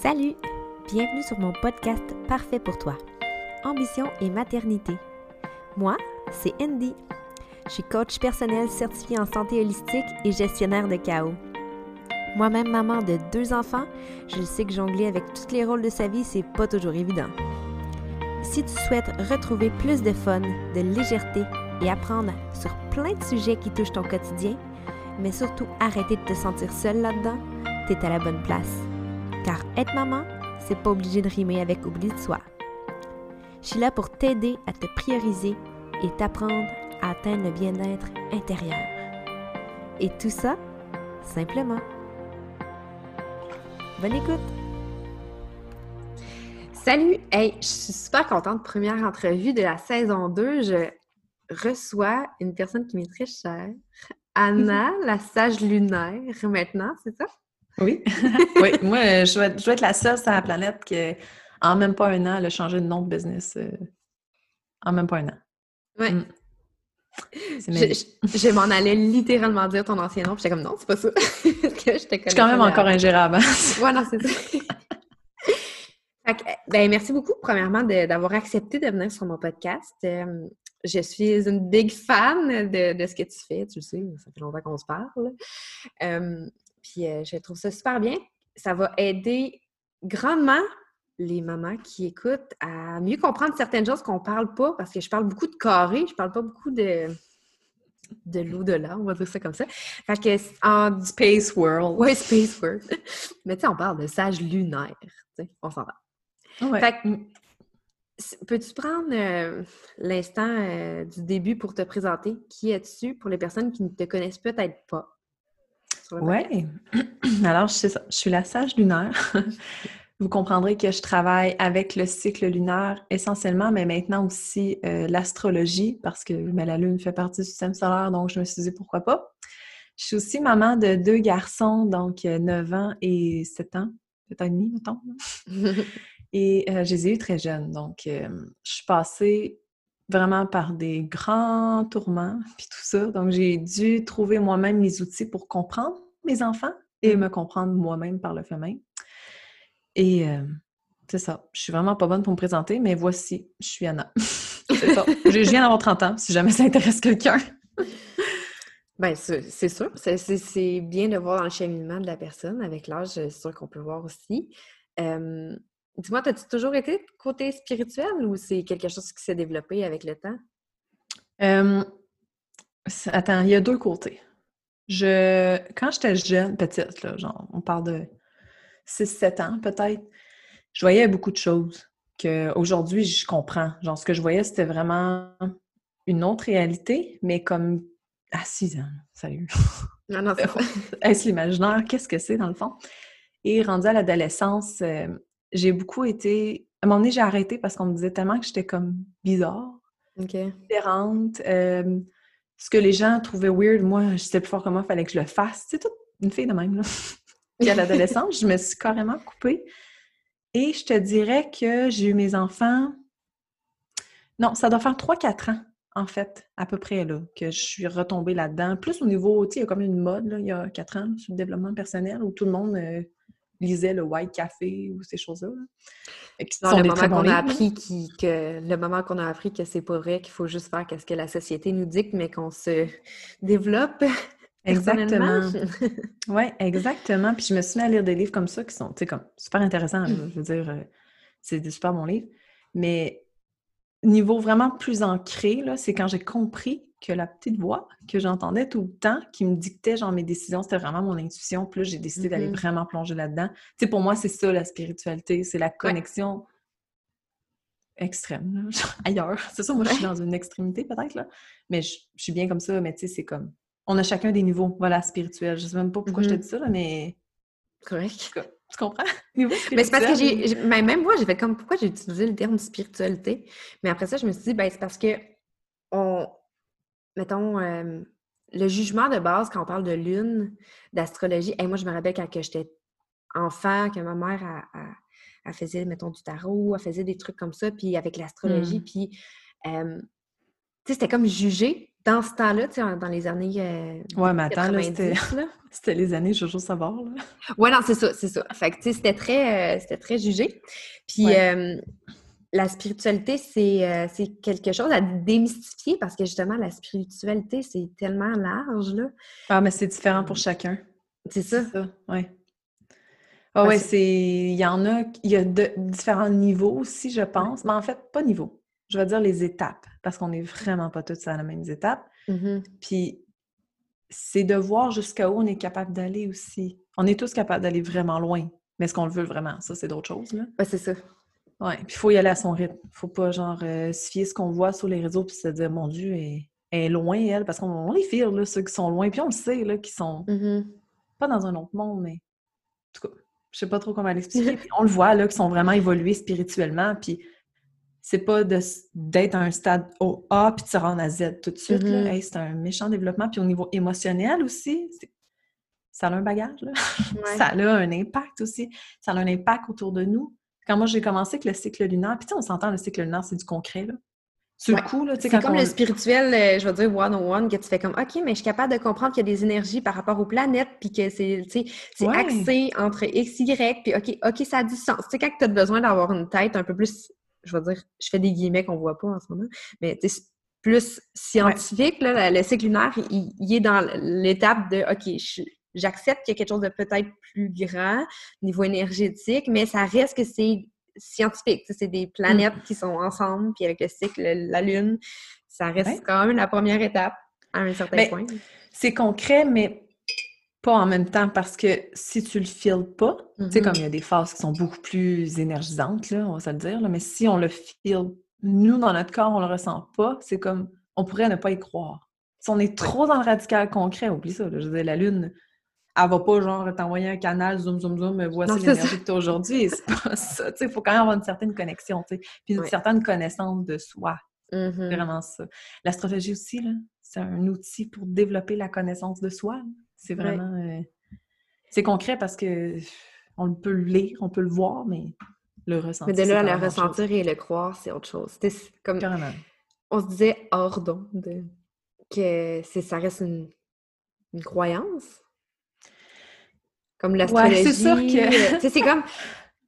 Salut! Bienvenue sur mon podcast Parfait pour toi. Ambition et maternité. Moi, c'est Andy. Je suis coach personnel certifié en santé holistique et gestionnaire de chaos. Moi-même maman de deux enfants, je sais que jongler avec tous les rôles de sa vie, c'est pas toujours évident. Si tu souhaites retrouver plus de fun, de légèreté et apprendre sur plein de sujets qui touchent ton quotidien, mais surtout arrêter de te sentir seule là-dedans, t'es à la bonne place. Car être maman, c'est pas obligé de rimer avec oubli de soi. Je suis là pour t'aider à te prioriser et t'apprendre à atteindre le bien-être intérieur. Et tout ça, simplement. Bonne écoute! Salut! Hey, je suis super contente. Première entrevue de la saison 2. Je reçois une personne qui m'est très chère, Anna, la sage lunaire, maintenant, c'est ça? Oui. oui, moi, je vais, être la seule sur la planète qui, en même pas un an, elle a changé de nom de business. euh, en même pas un an. Oui. Mm. Je, magique. je- je m'en allais littéralement dire ton ancien nom, puis j'étais comme non, c'est pas ça. Que je te Je suis quand même encore ingérable. hein. Ouais, non, c'est ça. Que, ben, merci beaucoup, premièrement, d'avoir accepté de venir sur mon podcast. Euh, je suis une big fan de, de ce que tu fais, tu le sais, ça fait longtemps qu'on se parle. Euh, puis euh, je trouve ça super bien. Ça va aider grandement les mamans qui écoutent à mieux comprendre certaines choses qu'on parle pas, parce que je parle beaucoup de carré, je parle pas beaucoup de, de l'au-delà, on va dire ça comme ça. Fait que en Space World. Ouais, Space World. Mais tu sais, on parle de sage lunaire. tu sais, On s'en va. Ouais. Fait que, peux-tu prendre euh, l'instant euh, du début pour te présenter? Qui es-tu pour les personnes qui ne te connaissent peut-être pas? Ouais. Alors. Je suis la sage lunaire. Vous comprendrez que je travaille avec le cycle lunaire essentiellement, mais maintenant aussi euh, l'astrologie, parce que ben, la Lune fait partie du système solaire, donc je me suis dit pourquoi pas. Je suis aussi maman de deux garçons, donc euh, 9 ans et 7 ans, 7 ans et demi, mettons. Et euh, je les ai eus très jeunes. Donc, euh, je suis passée vraiment par des grands tourments, puis tout ça. Donc, j'ai dû trouver moi-même les outils pour comprendre mes enfants et Mhm. me comprendre moi-même par le fait même. Et euh, c'est ça. Je suis vraiment pas bonne pour me présenter, mais voici, je suis Anna. c'est ça. Je viens d'avoir 30 ans, si jamais ça intéresse quelqu'un. Ben, c'est sûr. C'est- bien de voir dans le cheminement de la personne. Avec l'âge, c'est sûr qu'on peut voir aussi. Euh, Dis-moi, as-tu toujours été côté spirituel ou c'est quelque chose qui s'est développé avec le temps? Euh, attends, il y a deux côtés. Je, quand j'étais jeune, petite, là, genre, on parle de 6-7 ans peut-être, je voyais beaucoup de choses qu'aujourd'hui, je comprends. Genre, ce que je voyais, c'était vraiment une autre réalité, mais comme à 6 ans, salut. Non, non, c'est. Est-ce l'imaginaire? Qu'est-ce que c'est dans le fond? Et rendu à l'adolescence, euh, j'ai beaucoup été. À un moment donné, j'ai arrêté parce qu'on me disait tellement que j'étais comme bizarre différente. euh, ce que les gens trouvaient weird, moi, je sais plus fort comment il fallait que je le fasse. C'est toute une fille de même, là. Puis à l'adolescence, je me suis carrément coupée. Et je te dirais que j'ai eu mes enfants... Non, ça doit faire 3-4 ans, en fait, à peu près, là, que je suis retombée là-dedans. Plus au niveau, tu sais, il y a comme une mode, là, il y a 4 ans, sur le développement personnel, où tout le monde euh, lisait le White Café ou ces choses-là. sont le appris qui- que le moment qu'on a appris que c'est pas vrai, qu'il faut juste faire ce que la société nous dicte, mais qu'on se développe. Exactement. Oui, exactement. Puis je me suis mis à lire des livres comme ça qui sont, tu sais, comme super intéressants. Je veux dire, euh, c'est des super bons livres. Mais niveau vraiment plus ancré, là, c'est quand j'ai compris que la petite voix que j'entendais tout le temps, qui me dictait genre mes décisions, c'était vraiment mon intuition. Puis là, j'ai décidé d'aller Mhm. vraiment plonger là-dedans. Tu sais, pour moi, c'est ça la spiritualité, c'est la connexion extrême, genre ailleurs. C'est ça, moi, je suis dans une extrémité peut-être, là. Mais je, je suis bien comme ça, mais tu sais, c'est comme... On a chacun des niveaux, voilà, spirituels. Je sais même pas pourquoi je te Mhm. dis ça, là, mais... Correct. Tu comprends? Mais c'est parce que j'ai. Même moi, j'ai fait comme pourquoi j'ai utilisé le terme spiritualité? Mais après ça, je me suis dit, ben, c'est parce que on. Mettons, euh, le jugement de base, quand on parle de lune, d'astrologie, et moi, je me rappelle quand j'étais enfant, que ma mère, elle faisait, mettons, du tarot, elle faisait des trucs comme ça, puis avec l'astrologie, Mm. puis. euh, tu sais, c'était comme jugé dans ce temps-là, dans les années. Euh, ouais, mais attends, c'était les années Jojo Savoir. Là. Ouais, non, c'est ça, c'est ça. Fait que, tu sais, c'était très, euh, c'était très jugé. Puis, la spiritualité, c'est, c'est quelque chose à démystifier parce que justement, la spiritualité, c'est tellement large, là. Ah, mais c'est différent pour chacun. C'est ça. ça, ouais. Ah ouais, c'est. Il y en a, il y a de, différents niveaux aussi, je pense. Mais en fait, pas niveau. Je vais dire les étapes, parce qu'on n'est vraiment pas toutes à la même étape. Mmh Puis c'est de voir jusqu'à où on est capable d'aller aussi. On est tous capables d'aller vraiment loin. Mais est-ce qu'on le veut vraiment? Ça, c'est d'autres choses, là. Ouais, c'est ça. Ouais. Puis il faut y aller à son rythme. Faut pas, genre, euh, se fier ce qu'on voit sur les réseaux puis se dire, mon Dieu, elle, est loin, elle, parce qu'on les file, là, ceux qui sont loin. Puis on le sait, là, qui sont mmh pas dans un autre monde, mais en tout cas, je sais pas trop comment l'expliquer. on le voit, là, qu'ils sont vraiment évolués spirituellement. Puis c'est pas d'être à un stade au A puis de se rendre à Z tout de suite. Mm-hmm. c'est un méchant développement. Puis au niveau émotionnel aussi, ça a un bagage. ça a un impact aussi. Ça a un impact autour de nous. Quand moi, j'ai commencé avec le cycle lunaire, puis tu sais, on s'entend, le cycle lunaire, c'est du concret. Là. Sur le coup, là, C'est comme le spirituel, euh, je vais dire one-on-one, que tu fais comme OK, mais je suis capable de comprendre qu'il y a des énergies par rapport aux planètes, puis que c'est c'est axé entre X, Y, puis OK, OK, ça a du sens. Tu sais, quand tu as besoin d'avoir une tête un peu plus, je vais dire, je fais des guillemets qu'on voit pas en ce moment, mais plus scientifique, là, le cycle lunaire, il, est dans l'étape de OK, j'accepte qu'il y a quelque chose de peut-être plus grand niveau énergétique, mais ça reste que c'est scientifique. C'est des planètes mm. qui sont ensemble, puis avec le cycle, la Lune, ça reste quand même la première étape à un certain ben, point. C'est concret, mais pas en même temps parce que si tu le files pas, tu sais, mm-hmm. comme il y a des phases qui sont beaucoup plus énergisantes, là, on va se le dire, mais si on le file, nous, dans notre corps, on le ressent pas, c'est comme on pourrait ne pas y croire. Si on est trop dans le radical concret, oublie ça. je veux dire, la Lune, elle va pas genre t'envoyer un canal, zoom, zoom, zoom, voici l'énergie que tu as aujourd'hui. C'est pas ça. Il faut quand même avoir une certaine connexion, puis une certaine connaissance de soi. C'est mm-hmm. vraiment ça. L'astrologie aussi, c'est un outil pour développer la connaissance de soi. C'est vraiment. Euh, c'est concret parce que on peut le lire, on peut le voir, mais le ressentir. Mais de là à le ressentir et le croire, c'est autre chose. Comme. On se disait hors d'onde que ça reste une, une croyance, comme l'astrologie. Ouais, c'est sûr que... c'est comme...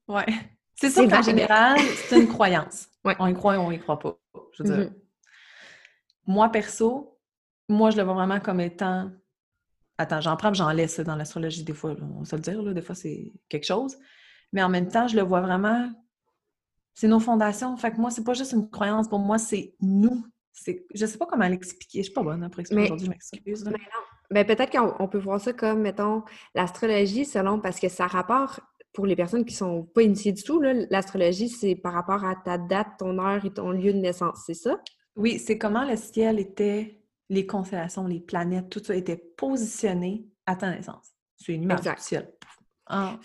Ouais. C'est sûr qu'en général, c'est une croyance. On y croit ou on y croit pas. Je veux dire. Mm-hmm. Moi, perso, moi, je le vois vraiment comme étant... Attends, j'en prends j'en laisse dans l'astrologie des fois, on se le dire, là, des fois c'est quelque chose. Mais en même temps, je le vois vraiment... C'est nos fondations. Fait que moi, c'est pas juste une croyance. Pour moi, c'est nous. Je sais pas comment l'expliquer. Je suis pas bonne après expliquer aujourd'hui, je m'excuse. Mais non. Ben, peut-être qu'on peut voir ça comme, mettons, l'astrologie selon, parce que ça rapporte, pour les personnes qui sont pas initiées du tout, l'astrologie, c'est par rapport à ta date, ton heure et ton lieu de naissance, c'est ça? Oui, c'est comment le ciel était, les constellations, les planètes, tout ça était positionné à ta naissance. C'est une image du ciel. Ah,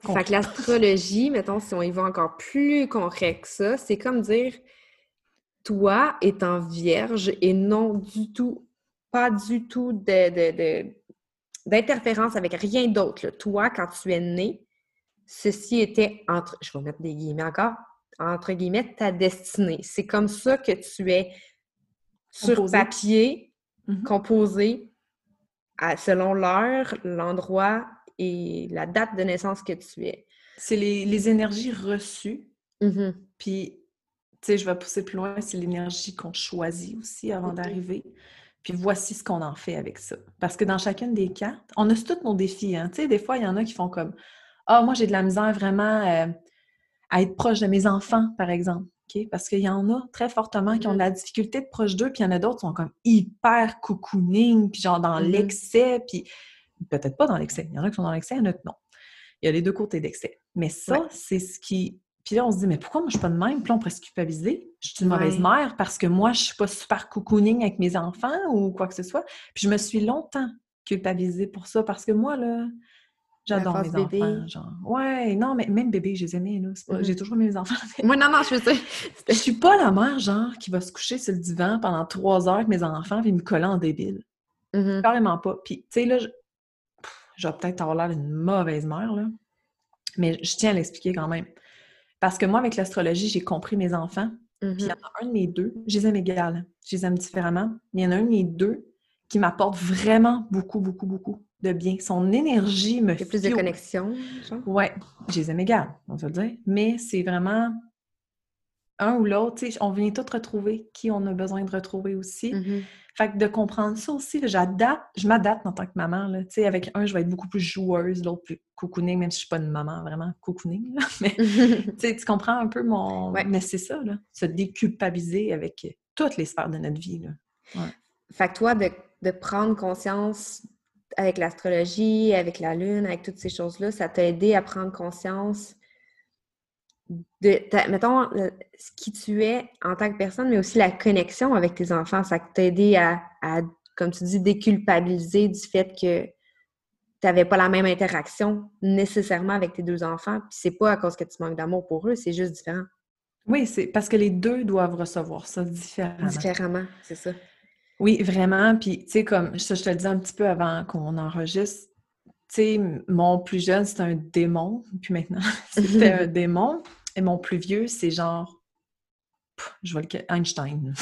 fait que l'astrologie, mettons, si on y va encore plus concret que ça, c'est comme dire toi étant vierge et non du tout pas du tout d'interférence avec rien d'autre. Toi, quand tu es né, ceci était entre, je vais mettre des guillemets encore, entre guillemets, ta destinée. C'est comme ça que tu es sur papier, mm-hmm. composé selon l'heure, l'endroit et la date de naissance que tu es. C'est les, énergies reçues. Mm-hmm. Puis, tu sais, je vais pousser plus loin, c'est l'énergie qu'on choisit aussi avant mm-hmm. d'arriver. Puis voici ce qu'on en fait avec ça. Parce que dans chacune des cartes, on a tous nos défis. Hein. Tu sais, des fois, il y en a qui font comme Ah, moi, j'ai de la misère vraiment euh, à être proche de mes enfants, par exemple. Parce qu'il y en a très fortement qui ont de la difficulté de proche d'eux, puis il y en a d'autres qui sont comme hyper cocooning, puis genre dans mm-hmm. l'excès, puis peut-être pas dans l'excès. Il y en a qui sont dans l'excès, il y en a qui non. Il y a les deux côtés d'excès. Mais ça, c'est ce qui puis là, on se dit, mais pourquoi moi, je suis pas de même? Puis là, on pourrait se culpabiliser. Je suis une mauvaise mère parce que moi, je suis pas super cocooning avec mes enfants ou quoi que ce soit. Puis je me suis longtemps culpabilisée pour ça parce que moi, là, j'adore mes enfants. Genre. Ouais, non, mais même bébé, je les aimais, là. J'ai toujours aimé mes enfants. Moi, non, non, je sais. Je suis pas la mère, genre, qui va se coucher sur le divan pendant trois heures avec mes enfants et me coller en débile. Mmh Carrément pas. Puis, tu sais, là, je... je vais peut-être avoir l'air d'une mauvaise mère, là. Mais je tiens à l'expliquer quand même. Parce que moi, avec l'astrologie, j'ai compris mes enfants. Puis il y en a un de mes deux, je les aime égales, je les aime différemment, mais il y en a un de mes deux qui m'apporte vraiment beaucoup, beaucoup, beaucoup de bien. Son énergie me fait plus de connexion? Ouais, je les aime égales, on va le dire, mais c'est vraiment un ou l'autre, on vient tous retrouver qui on a besoin de retrouver aussi. Mm-hmm. Fait que de comprendre ça aussi, j'adapte, je m'adapte en tant que maman. Là. Avec un, je vais être beaucoup plus joueuse, l'autre plus cocooning, même si je suis pas une maman vraiment cocooning. Mais tu comprends un peu mon. Mais c'est ça, là, se déculpabiliser avec toutes les sphères de notre vie. Là. Fait que toi, de, de prendre conscience avec l'astrologie, avec la lune, avec toutes ces choses-là, ça t'a aidé à prendre conscience de, mettons, ce qui tu es en tant que personne, mais aussi la connexion avec tes enfants. Ça t'a aidé à, comme tu dis, déculpabiliser du fait que tu n'avais pas la même interaction nécessairement avec tes deux enfants. Puis c'est pas à cause que tu manques d'amour pour eux, c'est juste différent. Oui, c'est parce que les deux doivent recevoir ça différemment. Différemment, c'est ça. Oui, vraiment. Puis, tu sais, comme ça, je te le disais un petit peu avant qu'on enregistre, sais, mon plus jeune, c'est un démon. Puis maintenant, c'était un démon. Et mon plus vieux, c'est genre, je vois le Einstein.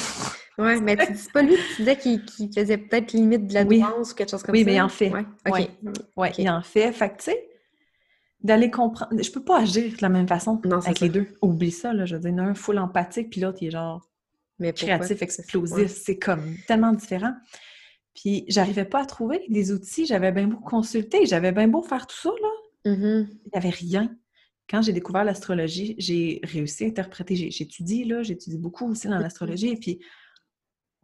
Oui, mais tu dis pas lui, tu disais qu'il faisait peut-être limite de la nuance ou quelque chose comme ça. Oui, mais il en fait. Oui, ouais. il en fait. Fait que, tu sais, d'aller comprendre. Je peux pas agir de la même façon avec les deux. Oublie ça, là. Je veux dire, il y en a un full empathique, puis l'autre, il est genre mais créatif, explosif. C'est comme tellement différent. Puis, j'arrivais pas à trouver des outils. J'avais bien beau consulter, j'avais bien beau faire tout ça, là. Mm-hmm. Il n'y avait rien quand j'ai découvert l'astrologie, j'ai réussi à interpréter, j'étudie, là, j'étudie beaucoup aussi dans l'astrologie, et puis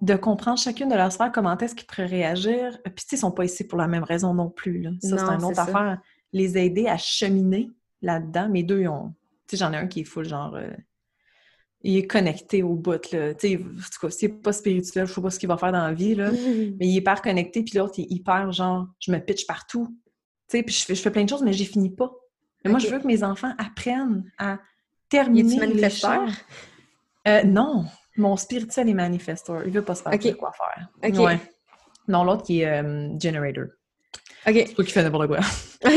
de comprendre chacune de leurs sphères, comment est-ce qu'ils pourraient réagir. Puis, tu sais, ils sont pas ici pour la même raison non plus. Là. Ça, c'est une autre affaire. Les aider à cheminer là-dedans. Mes deux, ont... Tu sais, j'en ai un qui est full, genre... Euh, il est connecté au bout, là. Tu sais, en tout cas, c'est pas spirituel, je sais pas ce qu'il va faire dans la vie, là. Mais il est hyper connecté, puis l'autre, il est hyper, genre, je me pitch partout. Tu sais, puis je fais, je fais plein de choses, mais j'ai fini pas. Mais moi, je veux que mes enfants apprennent à terminer les choses. Euh, non, mon spirituel est manifesteur. Il veut pas se faire de quoi faire. Ouais. Non, l'autre qui est euh, generator. OK. C'est pas qui fait n'importe quoi.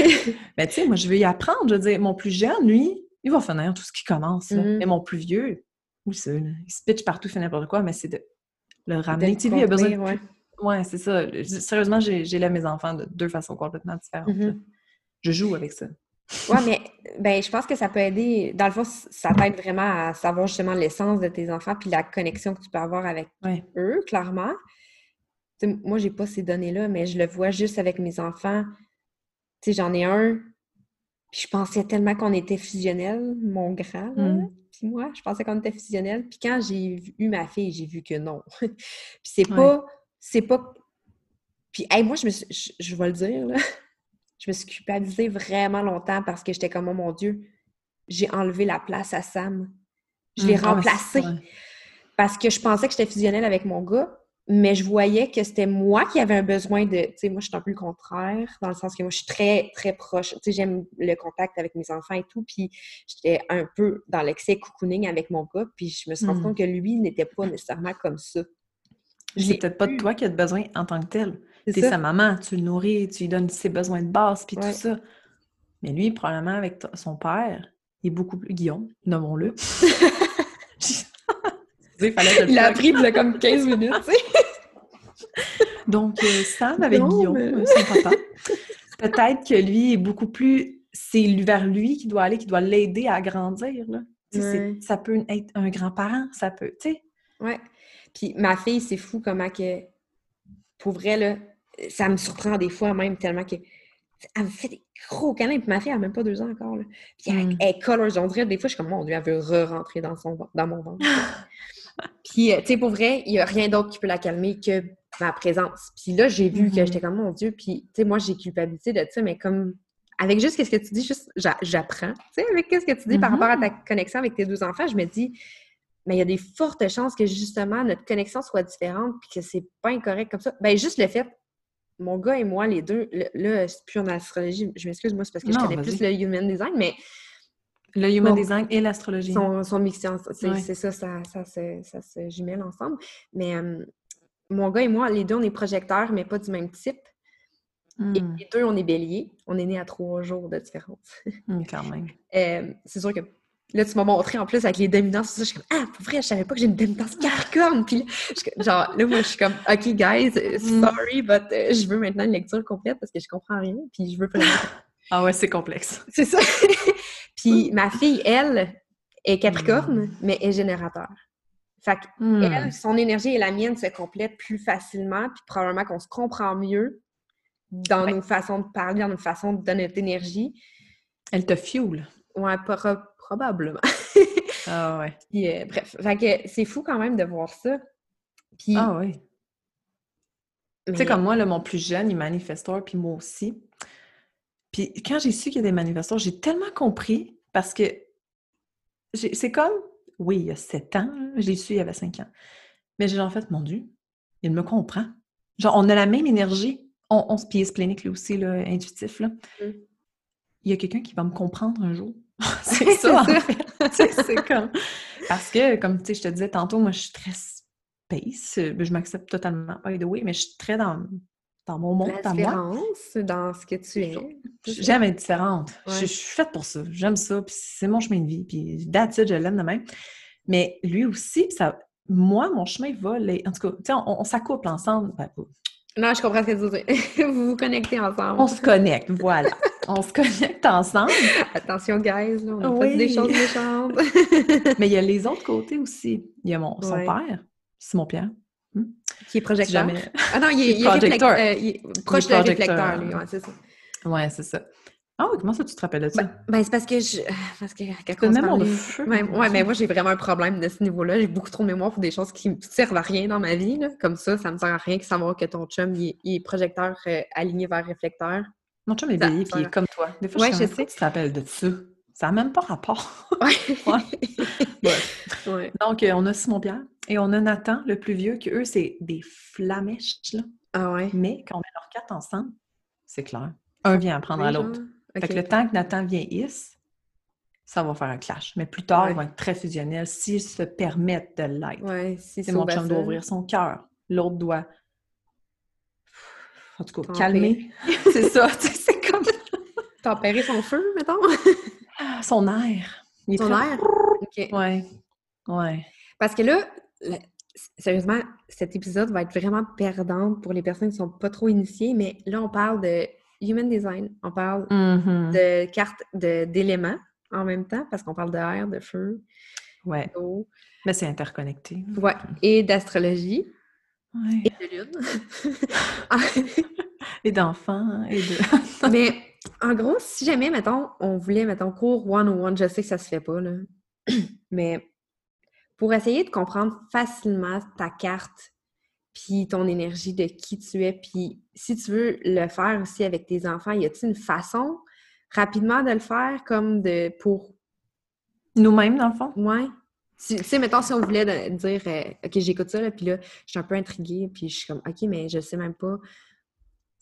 Mais tu sais, moi, je veux y apprendre. Je veux dire, mon plus jeune, lui, il va finir tout ce qui commence. Mm-hmm. Mais mon plus vieux, oui, c'est il se pitch partout, fait n'importe quoi, mais c'est de le ramener. Tu il a besoin de... Ouais, ouais c'est ça. Sérieusement, j'ai là mes enfants de deux façons complètement différentes. Mm-hmm. Je joue avec ça. Oui, mais ben, je pense que ça peut aider. Dans le fond, ça t'aide vraiment à savoir justement l'essence de tes enfants puis la connexion que tu peux avoir avec eux, clairement. Moi, moi, j'ai pas ces données-là, mais je le vois juste avec mes enfants. Tu sais, j'en ai un, puis je pensais tellement qu'on était fusionnels, mon grand, mm. puis moi, je pensais qu'on était fusionnels. Puis quand j'ai eu ma fille, j'ai vu que non. puis c'est pas... C'est pas... Puis, hey, moi, je, me je, je vais le dire, là je me suis culpabilisée vraiment longtemps parce que j'étais comme, oh mon Dieu, j'ai enlevé la place à Sam. Je l'ai mmh, remplacé. Parce que je pensais que j'étais fusionnelle avec mon gars, mais je voyais que c'était moi qui avais un besoin de. Tu sais, moi, je suis un peu le contraire, dans le sens que moi, je suis très, très proche. Tu sais, j'aime le contact avec mes enfants et tout. Puis, j'étais un peu dans l'excès cocooning avec mon gars. Puis, je me suis rendu mmh. compte que lui n'était pas nécessairement comme ça. C'est peut-être pas de toi qui as besoin en tant que tel. T'es sa maman, tu le nourris, tu lui donnes ses besoins de base, puis tout ça. Mais lui, probablement, avec son père, il est beaucoup plus... Guillaume, nommons-le. il a a comme 15 minutes, tu sais. Donc, euh, Sam avec Guillaume, euh, son papa, peut-être que lui est beaucoup plus... C'est vers lui qui doit aller, qui doit l'aider à grandir, là. Ça peut être un grand-parent, ça peut, tu sais. Ouais. Puis ma fille, c'est fou comment que... Pour vrai, là, ça me surprend des fois même tellement que elle me fait des gros câlins. Puis ma fille, elle n'a même pas deux ans encore. Là. Puis elle, mm. elle colors. On dirait, des fois, je suis comme, mon Dieu, elle veut re-rentrer dans, son, dans mon ventre. puis, euh, tu sais, pour vrai, il n'y a rien d'autre qui peut la calmer que ma présence. Puis là, j'ai vu que mm-hmm. j'étais comme, mon Dieu. Puis, tu sais, moi, j'ai culpabilité de ça, mais comme, avec juste ce que tu dis, juste, j'apprends. Tu sais, avec ce que tu dis par rapport à ta mm-hmm. connexion avec tes deux enfants, je me dis, mais il y a des fortes chances que justement notre connexion soit différente puis que c'est pas incorrect comme ça. Ben juste le fait mon gars et moi, les deux, là, c'est plus en astrologie, je m'excuse, moi, c'est parce que je connais plus le human design, mais. Le human design et l'astrologie. Sont, sont mixés C'est ça, ça, ça, se, ça se jumelle ensemble. Mais euh, mon gars et moi, les deux, on est projecteurs, mais pas du même type. Et hmm. les deux, on est béliers. On est nés à trois jours de différence. Hmm, quand même. Euh, c'est sûr que Là, tu m'as montré en plus avec les dominances, ça, je suis comme, ah, pour vrai, je savais pas que j'ai une dominance Capricorne. Puis là, genre, là, moi, je suis comme, OK, guys, euh, mm. sorry, but euh, je veux maintenant une lecture complète parce que je comprends rien, puis je veux pas Ah ouais, c'est complexe. C'est ça. puis ma fille, elle, est Capricorne, mm. mais est générateur. Fait que, mm. elle, son énergie et la mienne se complètent plus facilement, puis probablement qu'on se comprend mieux dans nos façons de parler, dans nos façons de donner notre énergie. Elle te fuel. Ouais, probablement. ah ouais. Euh, bref, c'est fou quand même de voir ça. Puis, ah oui. Tu sais, comme moi, là, mon plus jeune, il est manifesteur, puis moi aussi. Puis quand j'ai su qu'il y a des manifesteurs, j'ai tellement compris parce que c'est comme, oui, il y a sept ans, j'ai su il y avait cinq ans. Mais j'ai en fait, mon Dieu, il me comprend. Genre, on a la même énergie. On, on se pièce lui aussi, là, intuitif. Là. Mm. Il y a quelqu'un qui va me comprendre un jour. c'est ça, en fait. c'est comme... Parce que, comme tu sais, je te disais tantôt, moi, je suis très space. Je m'accepte totalement, by the way, mais je suis très dans, dans mon monde à moi. dans ce que tu es. J'aime être différente. Je, suis faite pour ça. J'aime ça, puis c'est mon chemin de vie. Puis that's je l'aime de même. Mais lui aussi, ça... moi, mon chemin va... Les... En tout cas, tu sais, on, s'accouple ensemble. Ben, non, je comprends ce que tu dis. vous vous connectez ensemble. On se connecte, voilà. on se connecte ensemble. Attention, guys, là, on a oui. des choses méchantes. Mais il y a les autres côtés aussi. Il y a mon, son père, Simon Pierre. Qui est projecteur. Ah non, il est, il est, projecteur. Euh, il est proche de réflecteur, lui, ouais, c'est ça. Ouais, c'est ça. Ah oui, comment ça tu te rappelles de ça? Ben, ben c'est parce que je. Parce que quand on mémoire de feu. ouais, mais moi j'ai vraiment un problème de ce niveau-là. J'ai beaucoup trop de mémoire pour des choses qui ne servent à rien dans ma vie. Là. Comme ça, ça me sert à rien que savoir que ton chum il, est projecteur euh, aligné vers réflecteur. Mon chum est bélier puis il est comme toi. Des fois, je, sais. que tu te rappelles de ça? Ça n'a même pas rapport. ouais. ouais. Donc, euh, on a Simon Pierre et on a Nathan, le plus vieux, qui eux, c'est des flamèches. Là. Ah ouais. Mais quand on met leurs quatre ensemble, c'est clair. Un vient apprendre à l'autre. Fait que le temps que Nathan vieillisse, ça va faire un clash. Mais plus tard, ils vont être très fusionnels s'ils se permettent de l'être. Ouais, si c'est mon chum doit ouvrir son cœur. L'autre doit, en tout cas, calmer. c'est ça. C'est comme. Tempérer son feu, mettons. Ah, son air. son air? OK. Ouais. Ouais. Parce que là, sérieusement, cet épisode va être vraiment perdant pour les personnes qui ne sont pas trop initiées, mais là, on parle de human design, on parle mm-hmm. de cartes d'éléments en même temps, parce qu'on parle d'air, de feu, ouais. d'eau. Mais c'est interconnecté. Ouais, et d'astrologie. Ouais. Et de lune. et d'enfants. Et de... Mais en gros, si jamais, mettons, on voulait, mettons, cours one-on-one, je sais que ça se fait pas, là. Mais pour essayer de comprendre facilement ta carte puis ton énergie de qui tu es. Puis si tu veux le faire aussi avec tes enfants, y a-t-il une façon rapidement de le faire comme de pour nous-mêmes dans le fond? Ouais. Tu sais, mettons, si on voulait dire euh, OK, j'écoute ça, là, puis là, je suis un peu intriguée, puis je suis comme OK, mais je sais même pas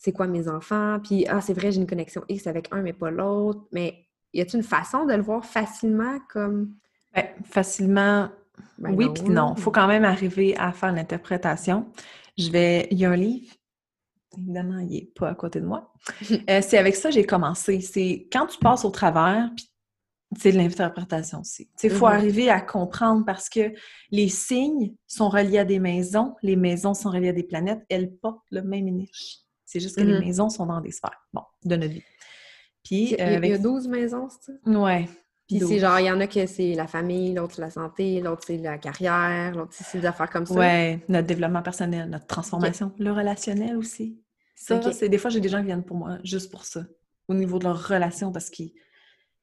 c'est quoi mes enfants, puis ah, c'est vrai, j'ai une connexion X avec un, mais pas l'autre. Mais y a-t-il une façon de le voir facilement comme. Ben, facilement, ben oui, puis non. Il faut quand même arriver à faire l'interprétation. Je vais. Il y a un livre. Évidemment, il n'est pas à côté de moi. Euh, c'est avec ça que j'ai commencé. C'est quand tu passes au travers, puis c'est de l'interprétation aussi. Il faut mm-hmm. arriver à comprendre parce que les signes sont reliés à des maisons, les maisons sont reliées à des planètes, elles portent le même énergie. C'est juste que les mm-hmm. maisons sont dans des sphères, bon, de notre vie. Puis, il, y a, avec... il y a 12 maisons, c'est ça? Oui. Puis c'est genre, il y en a que c'est la famille, l'autre c'est la santé, l'autre c'est la carrière, l'autre c'est des affaires comme ça. Oui, notre développement personnel, notre transformation, le relationnel aussi. Ça, c'est des fois, j'ai des gens qui viennent pour moi juste pour ça, au niveau de leur relation, parce qu'ils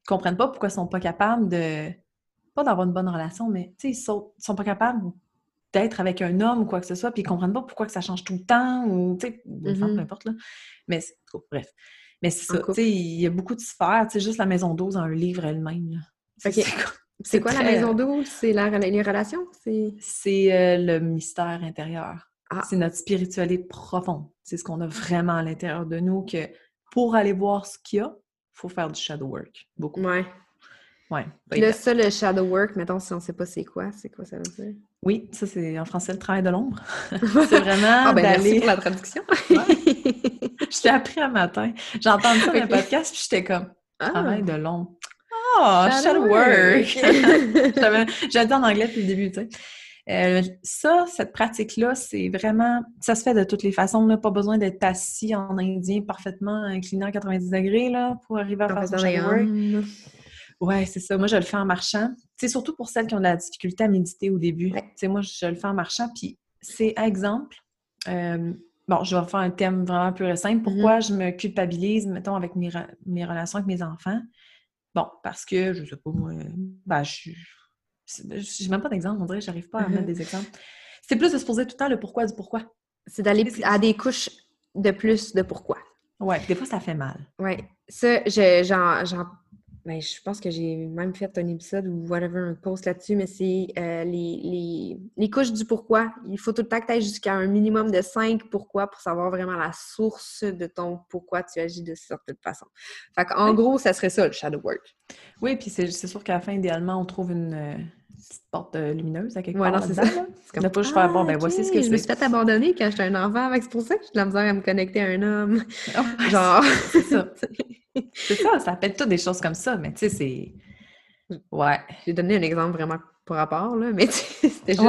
comprennent pas pourquoi ils sont pas capables de, pas d'avoir une bonne relation, mais tu sais, ils sont, sont pas capables d'être avec un homme ou quoi que ce soit, puis ils comprennent pas pourquoi que ça change tout le temps, ou tu sais, mm-hmm. peu importe, là. Mais, bref. Mais c'est ça, tu sais, il y a beaucoup de sphères, tu sais, juste la maison d'eau dans un livre elle-même. C'est quoi? La maison d'eau? C'est les relations? C'est euh, le mystère intérieur. Ah. C'est notre spiritualité profonde. C'est ce qu'on a vraiment à l'intérieur de nous que pour aller voir ce qu'il y a, il faut faire du shadow work. Beaucoup. Ouais. Ouais. Là, ça, le shadow work, mettons, si on ne sait pas c'est quoi, c'est quoi ça veut dire? Oui, ça, c'est en français le travail de l'ombre. c'est vraiment ah, ben, Merci pour la traduction. je t'ai appris un matin. J'ai entendu ça dans le podcast, puis j'étais comme, ah. travail de l'ombre. Ah, shadow work! J'avais dit en anglais depuis le début, tu sais. Euh, ça, cette pratique-là, c'est vraiment, ça se fait de toutes les façons. On n'a pas besoin d'être assis en indien parfaitement incliné à 90 degrés là, pour arriver à faire son shadow work. Ouais, c'est ça. Moi, je le fais en marchant. C'est surtout pour celles qui ont de la difficulté à méditer au début. sais, Moi, je le fais en marchant. Puis, c'est exemple. Euh, bon, je vais faire un thème vraiment plus simple. Pourquoi mm-hmm. je me culpabilise, mettons, avec mes, mes, relations avec mes enfants? Bon, parce que, je sais pas, moi, ben, je j'ai même pas d'exemple, on dirait j'arrive pas à mettre mm-hmm. des exemples. C'est plus de se poser tout le temps le pourquoi du pourquoi. C'est d'aller à des couches de plus de pourquoi. Ouais, des fois, ça fait mal. Ouais. Ça, j'en ben, je pense que j'ai même fait un épisode ou whatever, un post là-dessus, mais c'est euh, les, les, couches du pourquoi. Il faut tout le temps que tu ailles jusqu'à un minimum de cinq pourquoi pour savoir vraiment la source de ton pourquoi tu agis de cette façon. Fait en gros, ça serait ça, le shadow work. Oui, puis c'est sûr qu'à la fin, idéalement, on trouve une, euh, petite porte euh, lumineuse à quelque part. c'est ça. C'est comme, pas je faire, bon, ben voici ce que je me suis fait abandonner quand j'étais un enfant, c'est pour ça que j'ai de la misère à me connecter à un homme. Genre. c'est ça. c'est ça, ça être toutes des choses comme ça, mais tu sais, c'est. Ouais. J'ai donné un exemple vraiment par rapport, là, mais c'était juste.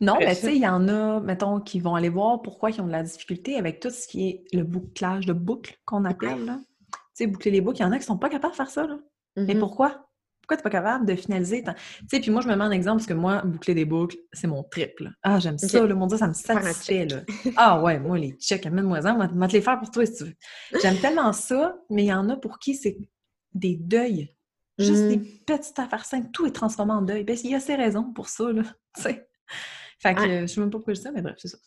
Non, mais tu sais, il y en a, mettons, qui vont aller voir pourquoi ils ont de la difficulté avec tout ce qui est le bouclage de boucles qu'on appelle, là. Tu sais, boucler les boucles, il y en a qui sont pas capables de faire ça, là. Mais mm-hmm. pourquoi? Pourquoi tu n'es pas capable de finaliser? Tu sais, puis moi, je me mets en exemple parce que moi, boucler des boucles, c'est mon triple. Ah, j'aime ça, le mon Dieu, ça me satisfait, là. Ah ouais, moi, les checks, amène-moi-en, moi, moi te les faire pour toi si tu veux. J'aime tellement ça, mais il y en a pour qui c'est des deuils. Juste des mm. petites affaires simples. Tout est transformé en deuil. Ben, il y a ses raisons pour ça, là. Tu sais. Fait que je sais même pas pourquoi je dis ça, mais bref, c'est ça.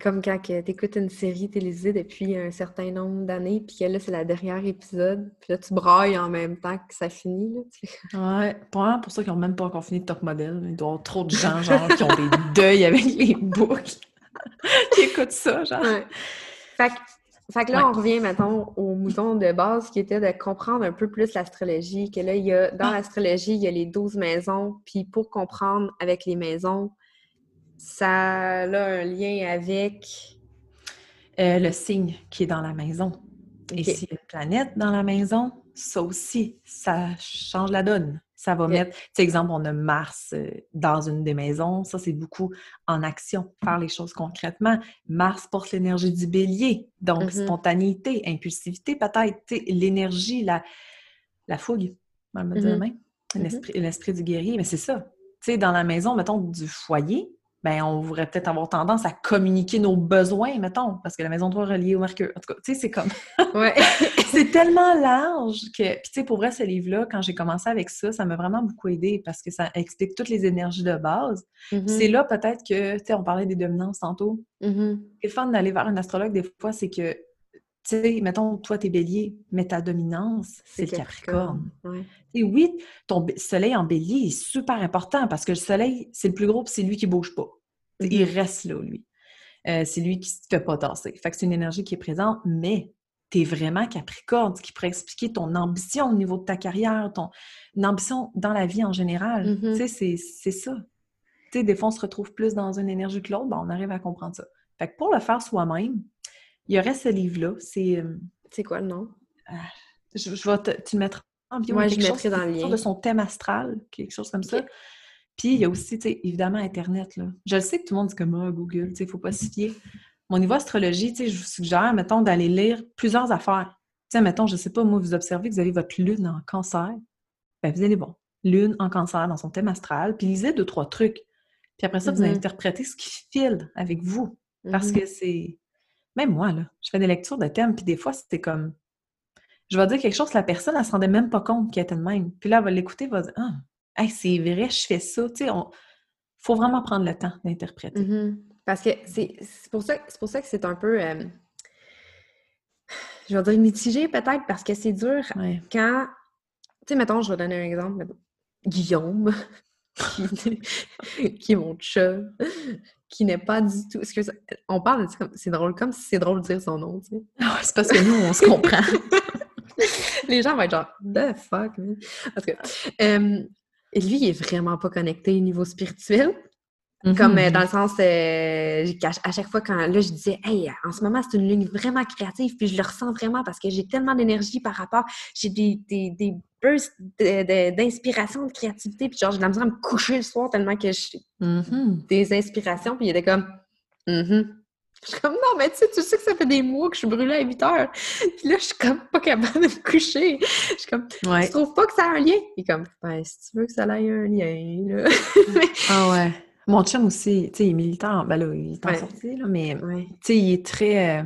Comme quand tu écoutes une série télévisée depuis un certain nombre d'années, puis que là, c'est la dernière épisode, puis là, tu brailles en même temps que ça finit. Là, ouais, pour, pour ceux qui n'ont même pas encore fini de Top Model, il doit y avoir trop de gens, genre, qui ont des deuils avec les boucles, qui écoutent ça, genre. Fait, fait que là, on revient, maintenant au mouton de base qui était de comprendre un peu plus l'astrologie, que là, il y a, dans ah! l'astrologie, il y a les 12 maisons, puis pour comprendre avec les maisons, ça a un lien avec euh, le signe qui est dans la maison. Et si y a une planète dans la maison, ça aussi, ça change la donne. Ça va mettre, tu exemple, on a Mars euh, dans une des maisons, ça c'est beaucoup en action, faire les choses concrètement. Mars porte l'énergie du bélier, donc mm-hmm. spontanéité, impulsivité peut-être, l'énergie, la, la fougue, mm-hmm. mm-hmm. l'esprit du guerrier, mais c'est ça. Tu sais, dans la maison, mettons, du foyer, ben, on voudrait peut-être avoir tendance à communiquer nos besoins, mettons, parce que la maison 3 est reliée au Mercure. En tout cas, tu sais, c'est comme... ouais. c'est tellement large que... Puis, tu sais, pour vrai, ce livre-là, quand j'ai commencé avec ça, ça m'a vraiment beaucoup aidé parce que ça explique toutes les énergies de base. Mm-hmm. C'est là, peut-être que, tu sais, on parlait des dominances tantôt. Mm Le fun d'aller voir un astrologue, des fois, c'est que tu sais, mettons, toi, t'es bélier, mais ta dominance, c'est le Capricorne. Et oui, ton soleil en bélier est super important parce que le soleil, c'est le plus gros, c'est lui qui bouge pas. Il mm-hmm. reste là, lui. Euh, c'est lui qui ne te fait pas tasser. Fait que c'est une énergie qui est présente, mais tu es vraiment Capricorne, ce qui pourrait expliquer ton ambition au niveau de ta carrière, ton ambition dans la vie en général. Mm-hmm. Tu sais, c'est ça. Tu sais, des fois, on se retrouve plus dans une énergie que l'autre, ben, on arrive à comprendre ça. Fait que pour le faire soi-même, il y aurait ce livre-là? C'est. Euh, c'est quoi le nom? Ah, je, vais te, tu le mettras en bio. Moi, je mettrai dans le lien. de son thème astral, quelque chose comme ça. Puis il y a aussi, tu sais, évidemment, Internet. Là. Je le sais que tout le monde dit comme ah, Google, tu sais, il ne faut pas se fier. Mon niveau astrologie, tu sais, je vous suggère, mettons, d'aller lire plusieurs affaires. Tu sais, mettons, je ne sais pas, moi, vous observez que vous avez votre lune en cancer. Ben, vous allez, bon, lune en cancer dans son thème astral, puis lisez deux, trois trucs. Puis après ça, vous allez mm-hmm. interpréter ce qui file avec vous. Parce mm-hmm. que c'est même moi, là, je fais des lectures de thèmes, puis des fois, c'était comme. Je vais dire quelque chose, la personne, elle se rendait même pas compte qu'elle était de même. Puis là, elle va l'écouter, elle va dire Ah, c'est vrai, je fais ça. Tu sais, on... faut vraiment prendre le temps d'interpréter. Mm-hmm. Parce que c'est pour, ça, pour ça que c'est un peu. Euh, je vais dire mitigé peut-être, parce que c'est dur quand. Tu sais, mettons, je vais donner un exemple. Guillaume, qui, est mon chat, qui n'est pas du tout. que on parle, c'est drôle, comme si c'est drôle de dire son nom, tu sais. C'est parce que nous, on se comprend. Les gens vont être genre, the fuck, man. Parce que, lui, il est vraiment pas connecté au niveau spirituel. Comme euh, dans le sens, euh, à chaque fois quand là, je disais, hey, en ce moment, c'est une ligne vraiment créative, puis je le ressens vraiment parce que j'ai tellement d'énergie par rapport, j'ai des, des, des bursts d'inspiration, de, créativité, puis genre, j'ai de me coucher le soir tellement que j'ai mm-hmm. des inspirations, puis il était comme, mm je suis comme, non, mais tu sais, tu sais que ça fait des mois que je suis brûlée à 8 heures. Puis là, je suis comme pas capable de me coucher. Je suis comme, ouais. tu trouves pas que ça a un lien? Il est comme, ben, si tu veux que ça ait un lien, là. ah ouais. Mon chum aussi, tu sais, il est militant. Ben là, il est en sortie, là, mais tu sais, il est très.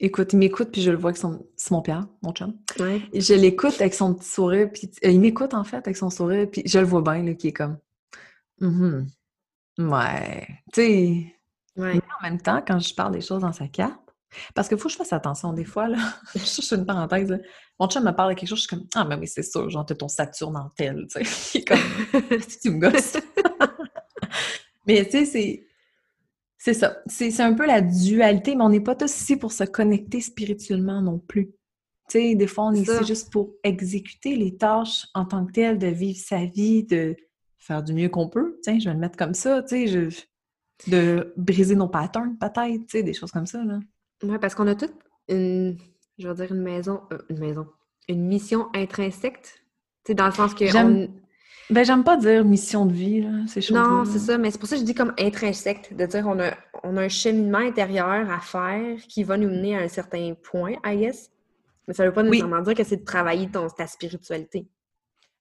Écoute, il m'écoute, puis je le vois avec son. C'est mon père, mon chum. Ouais. Je l'écoute avec son petit sourire, puis euh, il m'écoute en fait avec son sourire, puis je le vois bien, là, qui est comme. Mm Ouais. Tu sais mais en même temps, quand je parle des choses dans sa carte, parce qu'il faut que je fasse attention des fois, là. je fais une parenthèse, là. Mon chum me parle de quelque chose, je suis comme Ah, mais oui, c'est sûr, genre, t'as ton Saturne en tel, tu sais. comme tu me gosses? mais tu sais, c'est. C'est ça. C'est un peu la dualité, mais on n'est pas tous ici pour se connecter spirituellement non plus. Tu sais, des fois, on est ici juste pour exécuter les tâches en tant que telles, de vivre sa vie, de faire du mieux qu'on peut. Tiens, je vais le mettre comme ça. Tu sais, je, de briser nos patterns, peut-être, tu sais, des choses comme ça, là. Oui, parce qu'on a toute une, je veux dire, une maison, euh, une maison, une mission intrinsèque, tu sais, dans le sens que... J'aime ben, j'aime pas dire mission de vie, là, ces choses Non, c'est ça, mais c'est pour ça que je dis comme intrinsèque, de dire on a, on a un cheminement intérieur à faire qui va nous mener à un certain point, I guess. Mais ça veut pas nécessairement dire que c'est de travailler ton, ta spiritualité.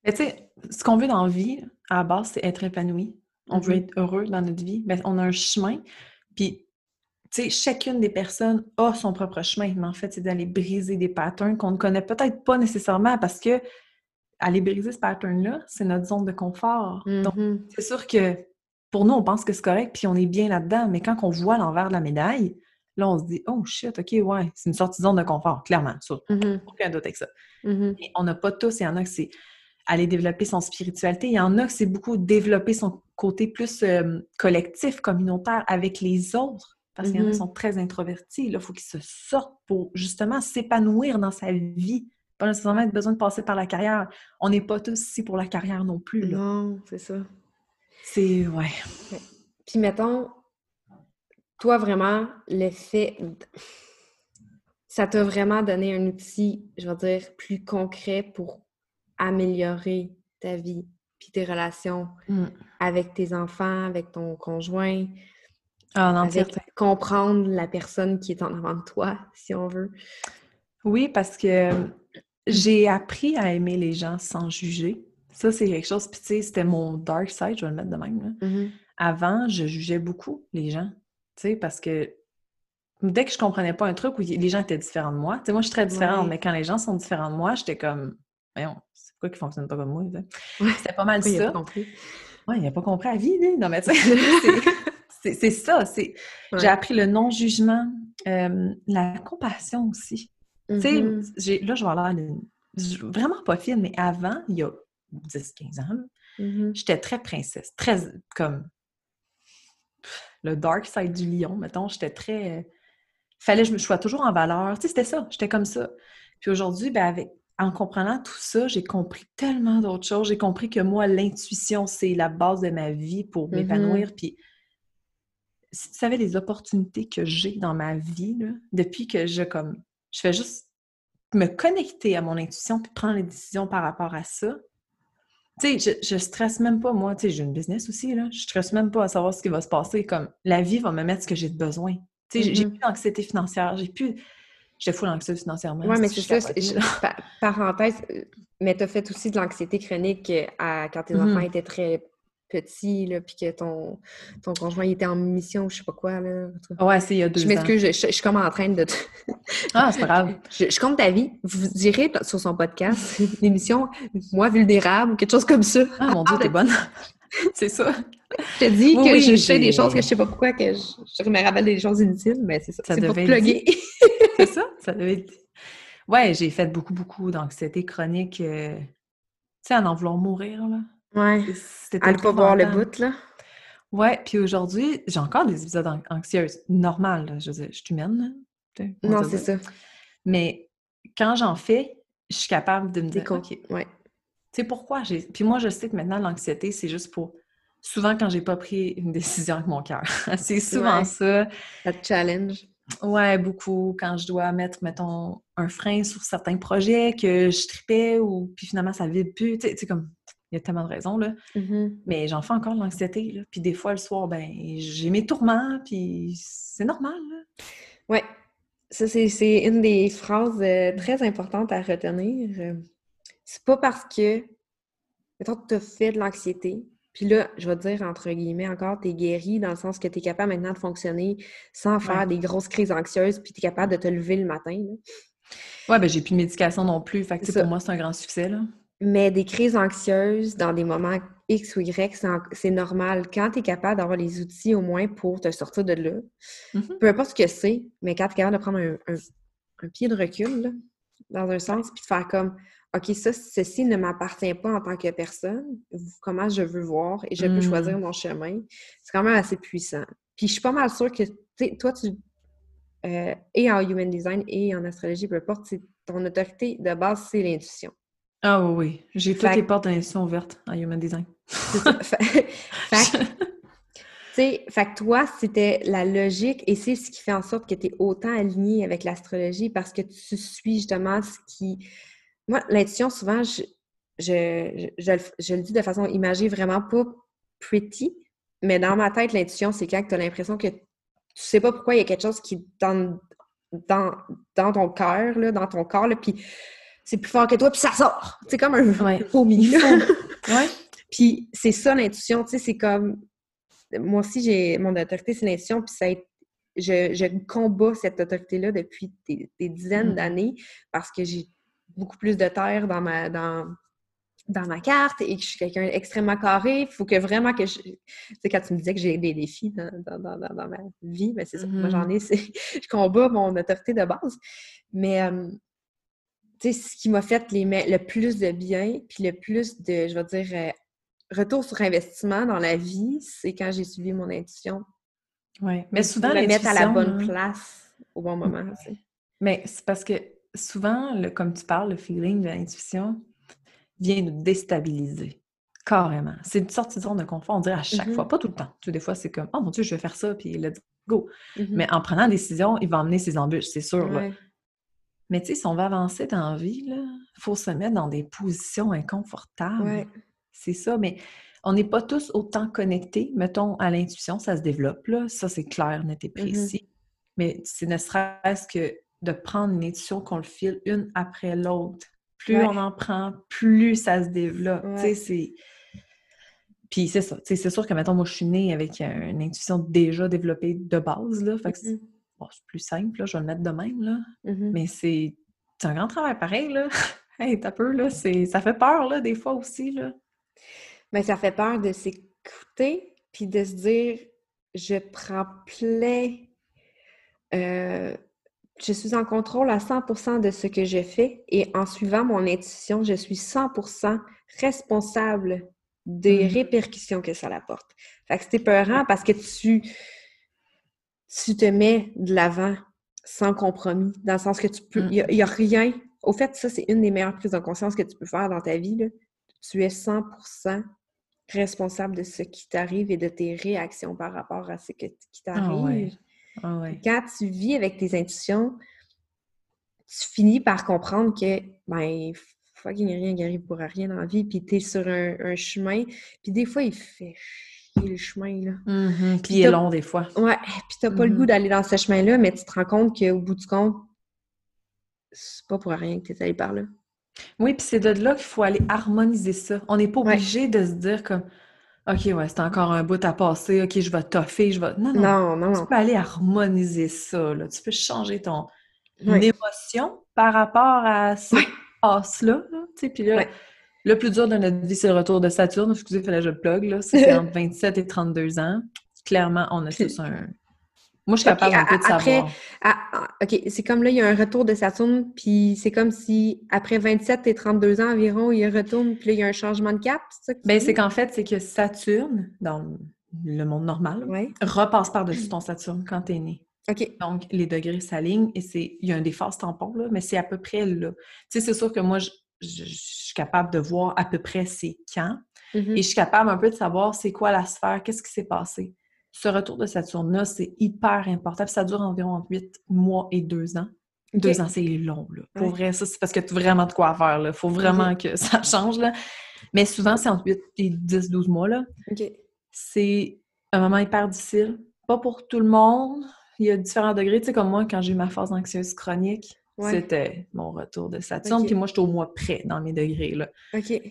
Mais tu sais, ce qu'on veut dans la vie, à la base, c'est être épanoui on veut mm-hmm. être heureux dans notre vie, ben, on a un chemin. Puis, tu sais, chacune des personnes a son propre chemin, mais en fait, c'est d'aller briser des patterns qu'on ne connaît peut-être pas nécessairement parce que aller briser ce pattern-là, c'est notre zone de confort. Donc, mm-hmm. c'est sûr que pour nous, on pense que c'est correct, puis on est bien là-dedans, mais quand on voit l'envers de la médaille, là, on se dit, oh shit, OK, ouais, c'est une sortie de zone de confort, clairement. Mm-hmm. Aucun doute avec ça. Mais on n'a pas tous, il y en a que c'est aller développer son spiritualité. Il y en a que c'est beaucoup développer son côté plus euh, collectif, communautaire avec les autres. Parce qu'il y en a qui mm-hmm. sont très introvertis. Il faut qu'ils se sortent pour justement s'épanouir dans sa vie. Pas nécessairement être besoin de passer par la carrière. On n'est pas tous ici pour la carrière non plus. Non, c'est ça. C'est, ouais. Puis mettons, toi vraiment, le fait, ça t'a vraiment donné un outil, je veux dire, plus concret pour améliorer ta vie puis tes relations mm. avec tes enfants, avec ton conjoint. Ah, avec comprendre la personne qui est en avant de toi, si on veut? Oui, parce que j'ai appris à aimer les gens sans juger. Ça, c'est quelque chose, puis tu sais, c'était mon dark side, je vais le mettre de même. Mm-hmm. Avant, je jugeais beaucoup les gens, tu sais, parce que dès que je comprenais pas un truc où les gens étaient différents de moi, tu sais, moi, je suis très différente, mais quand les gens sont différents de moi, j'étais comme, voyons, pourquoi ils fonctionnent pas comme moi? C'était pas mal ça. Il a pas compris. Ouais, il n'a pas compris la vie, lui. Non, mais c'est ça. J'ai appris le non-jugement, euh, la compassion aussi. Tu sais, mm-hmm. là, je vais aller vraiment pas fine, mais avant, il y a 10-15 ans, mm-hmm. j'étais très princesse, très comme le dark side du lion, mettons. J'étais très. Fallait que je me sois toujours en valeur. Tu sais, c'était ça. J'étais comme ça. Puis aujourd'hui, ben, avec en comprenant tout ça, j'ai compris tellement d'autres choses. J'ai compris que moi, l'intuition, c'est la base de ma vie pour mm-hmm. m'épanouir. Puis, si tu savais les opportunités que j'ai dans ma vie, depuis que je, comme, je fais juste me connecter à mon intuition puis prendre les décisions par rapport à ça. Tu sais, je, je stresse même pas, moi. Tu sais, j'ai une business aussi, là. Je stresse même pas à savoir ce qui va se passer. Comme, la vie va me mettre ce que j'ai besoin. Tu sais, j'ai mm-hmm. plus d'anxiété financière, j'ai plus J'étais full anxieuse financièrement. Oui, mais c'est ça. parenthèse, euh, mais tu as fait aussi de l'anxiété chronique euh, à, quand tes enfants mm-hmm. étaient très petits, là, puis que ton, ton conjoint était en mission, je sais pas quoi. Là, ouais, c'est il y a deux ans. Je m'excuse, je, suis comme en train de. ah, c'est pas grave. Je, compte ta vie. Vous direz sur son podcast, l'émission Moi vulnérable ou quelque chose comme ça. Ah, mon Dieu, t'es bonne. c'est ça. Je te dis que je fais des choses que je sais pas pourquoi, que je, je me rappelle des choses inutiles, mais c'est ça. Ça devait pour plugger. c'est ça? Ça devait être... Ouais, j'ai fait beaucoup, beaucoup d'anxiété chronique. Euh, tu sais, à en vouloir mourir, là. Ouais. À ne pas voir le bout, là? Ouais, puis aujourd'hui, j'ai encore des épisodes anxieuses. Normal, je veux dire, je suis humaine, là. Non, c'est ça. Mais quand j'en fais, je suis capable de me dire, OK, ouais. Tu sais pourquoi? Puis moi, je sais que maintenant, l'anxiété, c'est juste pour souvent quand j'ai pas pris une décision avec mon cœur. c'est souvent ça. Ça te challenge. Ouais, beaucoup. Quand je dois mettre, mettons, un frein sur certains projets que je tripais ou puis finalement ça vide plus. Tu sais, comme il y a tellement de raisons, là. Mm-hmm. Mais j'en fais encore de l'anxiété, là. Puis des fois, le soir, ben, j'ai mes tourments, puis c'est normal, là. Ouais. Ça, c'est une des phrases euh, très importantes à retenir. C'est pas parce que, mettons, tu as fait de l'anxiété, puis là, je vais te dire, entre guillemets, encore, tu es guéri dans le sens que tu es capable maintenant de fonctionner sans faire des grosses crises anxieuses, puis tu es capable de te lever le matin. Là. Ouais, ben j'ai plus de médication non plus. Fait que, pour moi, c'est un grand succès, là. Mais des crises anxieuses dans des moments X ou Y, c'est normal. Quand tu es capable d'avoir les outils au moins pour te sortir de là, mm-hmm. peu importe ce que c'est, mais quand tu es capable de prendre un, pied de recul, dans un sens, puis de faire comme OK, ça, ceci ne m'appartient pas en tant que personne, comment je veux voir et je peux choisir mm. mon chemin, c'est quand même assez puissant. Puis je suis pas mal sûre que toi, tu euh, et en human design et en astrologie, peu importe, ton autorité de base, c'est l'intuition. Ah oui, oui. J'ai toutes les portes d'intuition ouvertes en human design. fait, fait que toi, c'était la logique et c'est ce qui fait en sorte que tu es autant aligné avec l'astrologie parce que tu suis justement ce qui. Moi, l'intuition, souvent, je, je, je, le dis de façon imagée, vraiment pas pretty, mais dans ma tête, l'intuition, c'est quand tu as l'impression que tu sais pas pourquoi il y a quelque chose qui dans, dans, dans ton cœur, dans ton corps, puis c'est plus fort que toi, puis ça sort. C'est comme un ouais. ouais. Puis c'est ça l'intuition, tu sais, c'est comme moi aussi j'ai mon autorité c'est l'intuition, puis ça je, je combats cette autorité-là depuis des, dizaines mm. d'années parce que j'ai beaucoup plus de terre dans ma dans dans ma carte et que je suis quelqu'un d'extrêmement carré. Il faut que vraiment que je. Tu sais, quand tu me disais que j'ai des défis dans, dans, dans, dans ma vie, mais ben, c'est ça. Moi, j'en ai. Je combats mon autorité de base. Mais euh, tu sais, ce qui m'a fait les, le plus de bien, puis le plus de, je vais dire, euh, retour sur investissement dans la vie, c'est quand j'ai suivi mon intuition. Oui, mais souvent, la mettre à la bonne place au bon moment. Mais c'est parce que souvent, le, comme tu parles, le feeling de l'intuition vient nous déstabiliser. Carrément. C'est une sortie de zone de confort, on dirait à chaque mm-hmm. fois, pas tout le temps. Tu des fois, c'est comme Oh mon Dieu, je vais faire ça, puis let's go. Mm-hmm. Mais en prenant des décisions, il va emmener ses embûches, c'est sûr. Mais tu sais, si on va avancer dans la vie, il faut se mettre dans des positions inconfortables. C'est ça, mais on n'est pas tous autant connectés, mettons, à l'intuition, ça se développe, là. Ça, c'est clair, net et mm-hmm. précis. Mais c'est ne serait-ce que de prendre une intuition qu'on le file une après l'autre. Plus on en prend, plus ça se développe. Tu sais, c'est... Puis c'est ça. C'est sûr que, mettons, moi, je suis née avec une intuition déjà développée de base, là. Fait que mm-hmm c'est plus simple, là, je vais le mettre de même, là. Mm-hmm. Mais c'est un grand travail pareil, là. hey, t'as peur, là, ça fait peur, là, des fois aussi, là. Mais ça fait peur de s'écouter, puis de se dire, je prends plein... Euh, je suis en contrôle à 100% de ce que je fais et en suivant mon intuition, je suis 100% responsable des mm. répercussions que ça apporte. Fait que c'est peurant parce que tu tu te mets de l'avant sans compromis, dans le sens que tu peux. Il n'y a, rien. Au fait, ça, c'est une des meilleures prises de conscience que tu peux faire dans ta vie. Là. Tu es 100% responsable de ce qui t'arrive et de tes réactions par rapport à ce qui ah t'arrive. Ah Quand tu vis avec tes intuitions, tu finis par comprendre que, ben, fucking rien qui arrive pour rien dans la vie, puis tu es sur un, un chemin, puis des fois, il fait le chemin. Là. Mm-hmm. Puis il est long des fois. Ouais, puis t'as pas le goût mm-hmm. d'aller dans ce chemin-là, mais tu te rends compte qu'au bout du compte, c'est pas pour rien que tu es allé par là. Oui, puis c'est de là qu'il faut aller harmoniser ça. On n'est pas obligé de se dire comme OK, ouais, c'est encore un bout à passer, OK, je vais toffer, je vais. Non, non. non, non tu peux aller harmoniser ça. Là. Tu peux changer ton émotion par rapport à ce passe-là. Puis là, le plus dur de notre vie, c'est le retour de Saturne. Excusez, il fallait que je le plug. Là. C'est entre 27 et 32 ans. Clairement, on a tous un. Moi, je suis capable un peu de savoir. OK, c'est comme là, il y a un retour de Saturne, puis c'est comme si après 27 et 32 ans environ, il retourne, puis là, il y a un changement de cap, c'est ça? Bien, c'est qu'en fait, c'est que Saturne, dans le monde normal, repasse par-dessus ton Saturne quand tu es né. OK. Donc, les degrés s'alignent et c'est. Il y a un des phases tampons, là, mais c'est à peu près là. Tu sais, c'est sûr que moi, je, je, suis capable de voir à peu près c'est quand. Et je suis capable un peu de savoir c'est quoi la sphère, qu'est-ce qui s'est passé. Ce retour de Saturne-là, c'est hyper important. ça dure environ entre 8 mois et 2 ans. Deux ans, c'est long, là. Pour vrai, ça, c'est parce que tu as vraiment de quoi faire, là. Faut vraiment que ça change, là. Mais souvent, c'est entre 8 et 10, 12 mois, là. C'est un moment hyper difficile. Pas pour tout le monde. Il y a différents degrés. Tu sais, comme moi, quand j'ai eu ma phase anxieuse chronique, c'était mon retour de Saturne. Puis moi, j'étais au mois près dans mes degrés, là. OK.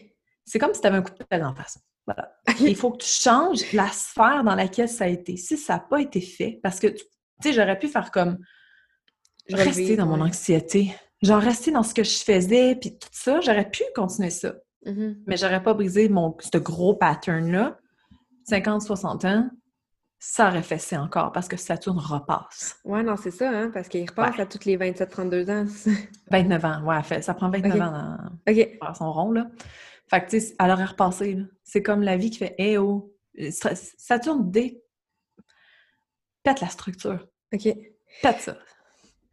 C'est comme si tu avais un coup de pelle en face. Voilà. Il faut que tu changes la sphère dans laquelle ça a été. Si ça n'a pas été fait, parce que, tu sais, j'aurais pu faire comme rester dans mon anxiété. Genre, rester dans ce que je faisais, puis tout ça, j'aurais pu continuer ça. Mm-hmm. Mais j'aurais pas brisé mon, ce gros pattern-là. 50-60 ans, ça aurait fessé encore parce que Saturne repasse. Ouais, non, c'est ça, hein, parce qu'il repasse à toutes les 27-32 ans. 29 ans, ouais, ça prend 29 ans dans, faire son rond, là. Fait que, tu sais, elle aurait repassé, C'est comme la vie qui fait « Eh oh! » Saturne dé... pète la structure. OK. Pète ça.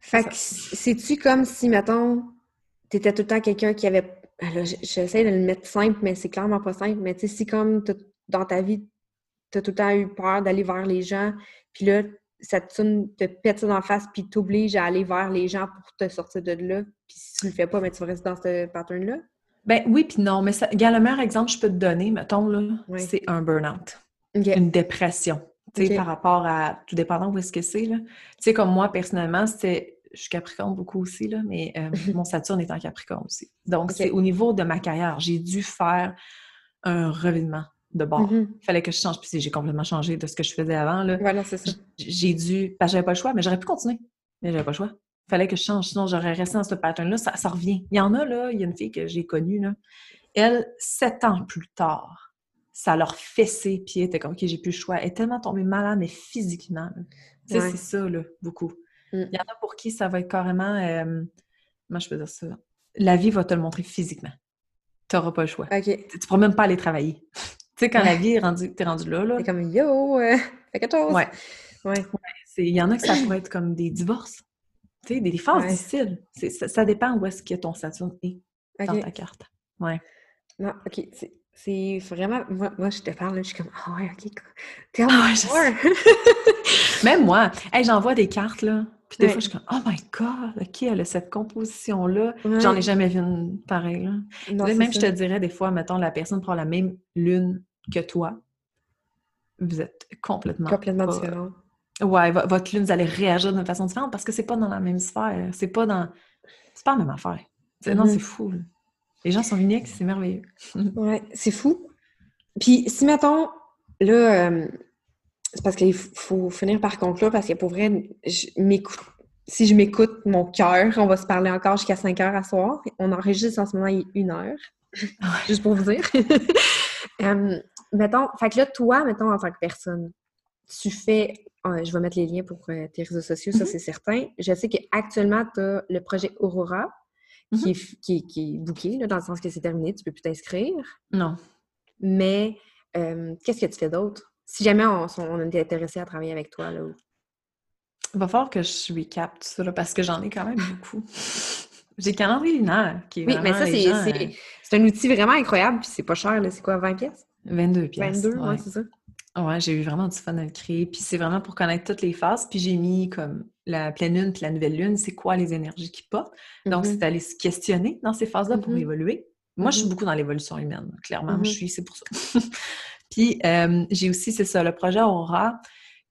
Fait que c'est-tu comme si, mettons, t'étais tout le temps quelqu'un qui avait... Alors, j'essaie de le mettre simple, mais c'est clairement pas simple, mais tu sais, si comme dans ta vie, t'as tout le temps eu peur d'aller vers les gens, puis là, Saturne te pète ça dans la face, puis t'oblige à aller vers les gens pour te sortir de là, puis si tu le fais pas, mais ben, tu vas rester dans ce pattern-là? Ben oui, puis non, mais ça, le meilleur exemple que je peux te donner, mettons, là, c'est un burn-out. Une dépression. Tu sais, par rapport à. Tout dépendant où est-ce que c'est, là. Tu sais, comme moi, personnellement, c'était. Je suis Capricorne beaucoup aussi, là, mais euh, mon Saturne est en Capricorne aussi. Donc, c'est au niveau de ma carrière. J'ai dû faire un revirement de bord. Mm-hmm. Il fallait que je change. Puis j'ai complètement changé de ce que je faisais avant. Là. Voilà, c'est ça. J'ai dû. Parce que j'avais pas le choix, mais j'aurais pu continuer. Mais j'avais pas le choix fallait que je change, sinon j'aurais resté dans ce pattern-là. Ça, revient. Il y en a, là, il y a une fille que j'ai connue, là. Elle, sept ans plus tard, ça leur fessé, puis elle était comme, OK, j'ai plus le choix. Elle est tellement tombée malade, mais physiquement. Tu sais, c'est ça, là, beaucoup. Mm. Il y en a pour qui ça va être carrément, euh, comment je peux dire ça? La vie va te le montrer physiquement. Tu n'auras pas le choix. Tu ne pourras même pas aller travailler. Tu sais, quand la vie est rendue, t'es rendu là, là. C'est comme, yo, euh, fais quelque chose. Ouais. Ouais. Il y en a que ça pourrait être comme des divorces. Tu sais, des phases difficiles. Ça, ça, dépend où est-ce que ton Saturne est dans ta carte. Ouais. Non, OK. C'est vraiment. Moi, moi, je te parle, je suis comme Ah ouais, OK. Tell me Même moi, hey, j'envoie des cartes, là. Puis des fois, je suis comme Oh my God, OK, elle a cette composition-là. J'en ai jamais vu une pareille. Là. même, je te dirais, des fois, mettons, la personne prend la même lune que toi. Vous êtes complètement. Complètement différent. Ouais, votre lune, vous allez réagir d'une façon différente parce que c'est pas dans la même sphère. C'est pas dans. C'est pas la même affaire. Non, c'est mm-hmm. fou. Les gens sont uniques, c'est merveilleux. ouais, c'est fou. Puis, si mettons, là, euh, c'est parce qu'il faut finir par conclure parce que pour vrai, je si je m'écoute mon cœur, on va se parler encore jusqu'à 5 heures à soir. On enregistre en ce moment, il est une heure. Juste pour vous dire. Euh, mettons, fait que là, toi, mettons, en tant que personne, tu fais je vais mettre les liens pour euh, tes réseaux sociaux, ça mm-hmm. c'est certain. Je sais qu'actuellement, tu as le projet Aurora qui, mm-hmm. est, qui, qui, booké, dans le sens que c'est terminé, tu ne peux plus t'inscrire. Non. Mais euh, qu'est-ce que tu fais d'autre? Si jamais on, on est intéressé à travailler avec toi, là. Il va falloir que je recap tout ça, parce que j'en ai quand même beaucoup. J'ai le calendrier lunaire qui est Oui, mais ça, c'est un outil vraiment incroyable, puis c'est pas cher, c'est quoi, 20 pièces? 22 pièces. 22, ouais, c'est ça. Ouais, j'ai eu vraiment du fun à le créer. Puis c'est vraiment pour connaître toutes les phases. Puis j'ai mis comme la pleine lune puis la nouvelle lune, c'est quoi les énergies qui portent. Donc, mm-hmm. c'est aller se questionner dans ces phases-là pour mm-hmm. évoluer. Moi, je suis mm-hmm. beaucoup dans l'évolution humaine, clairement. Je suis, c'est pour ça. puis euh, j'ai aussi, c'est ça, le projet Aura,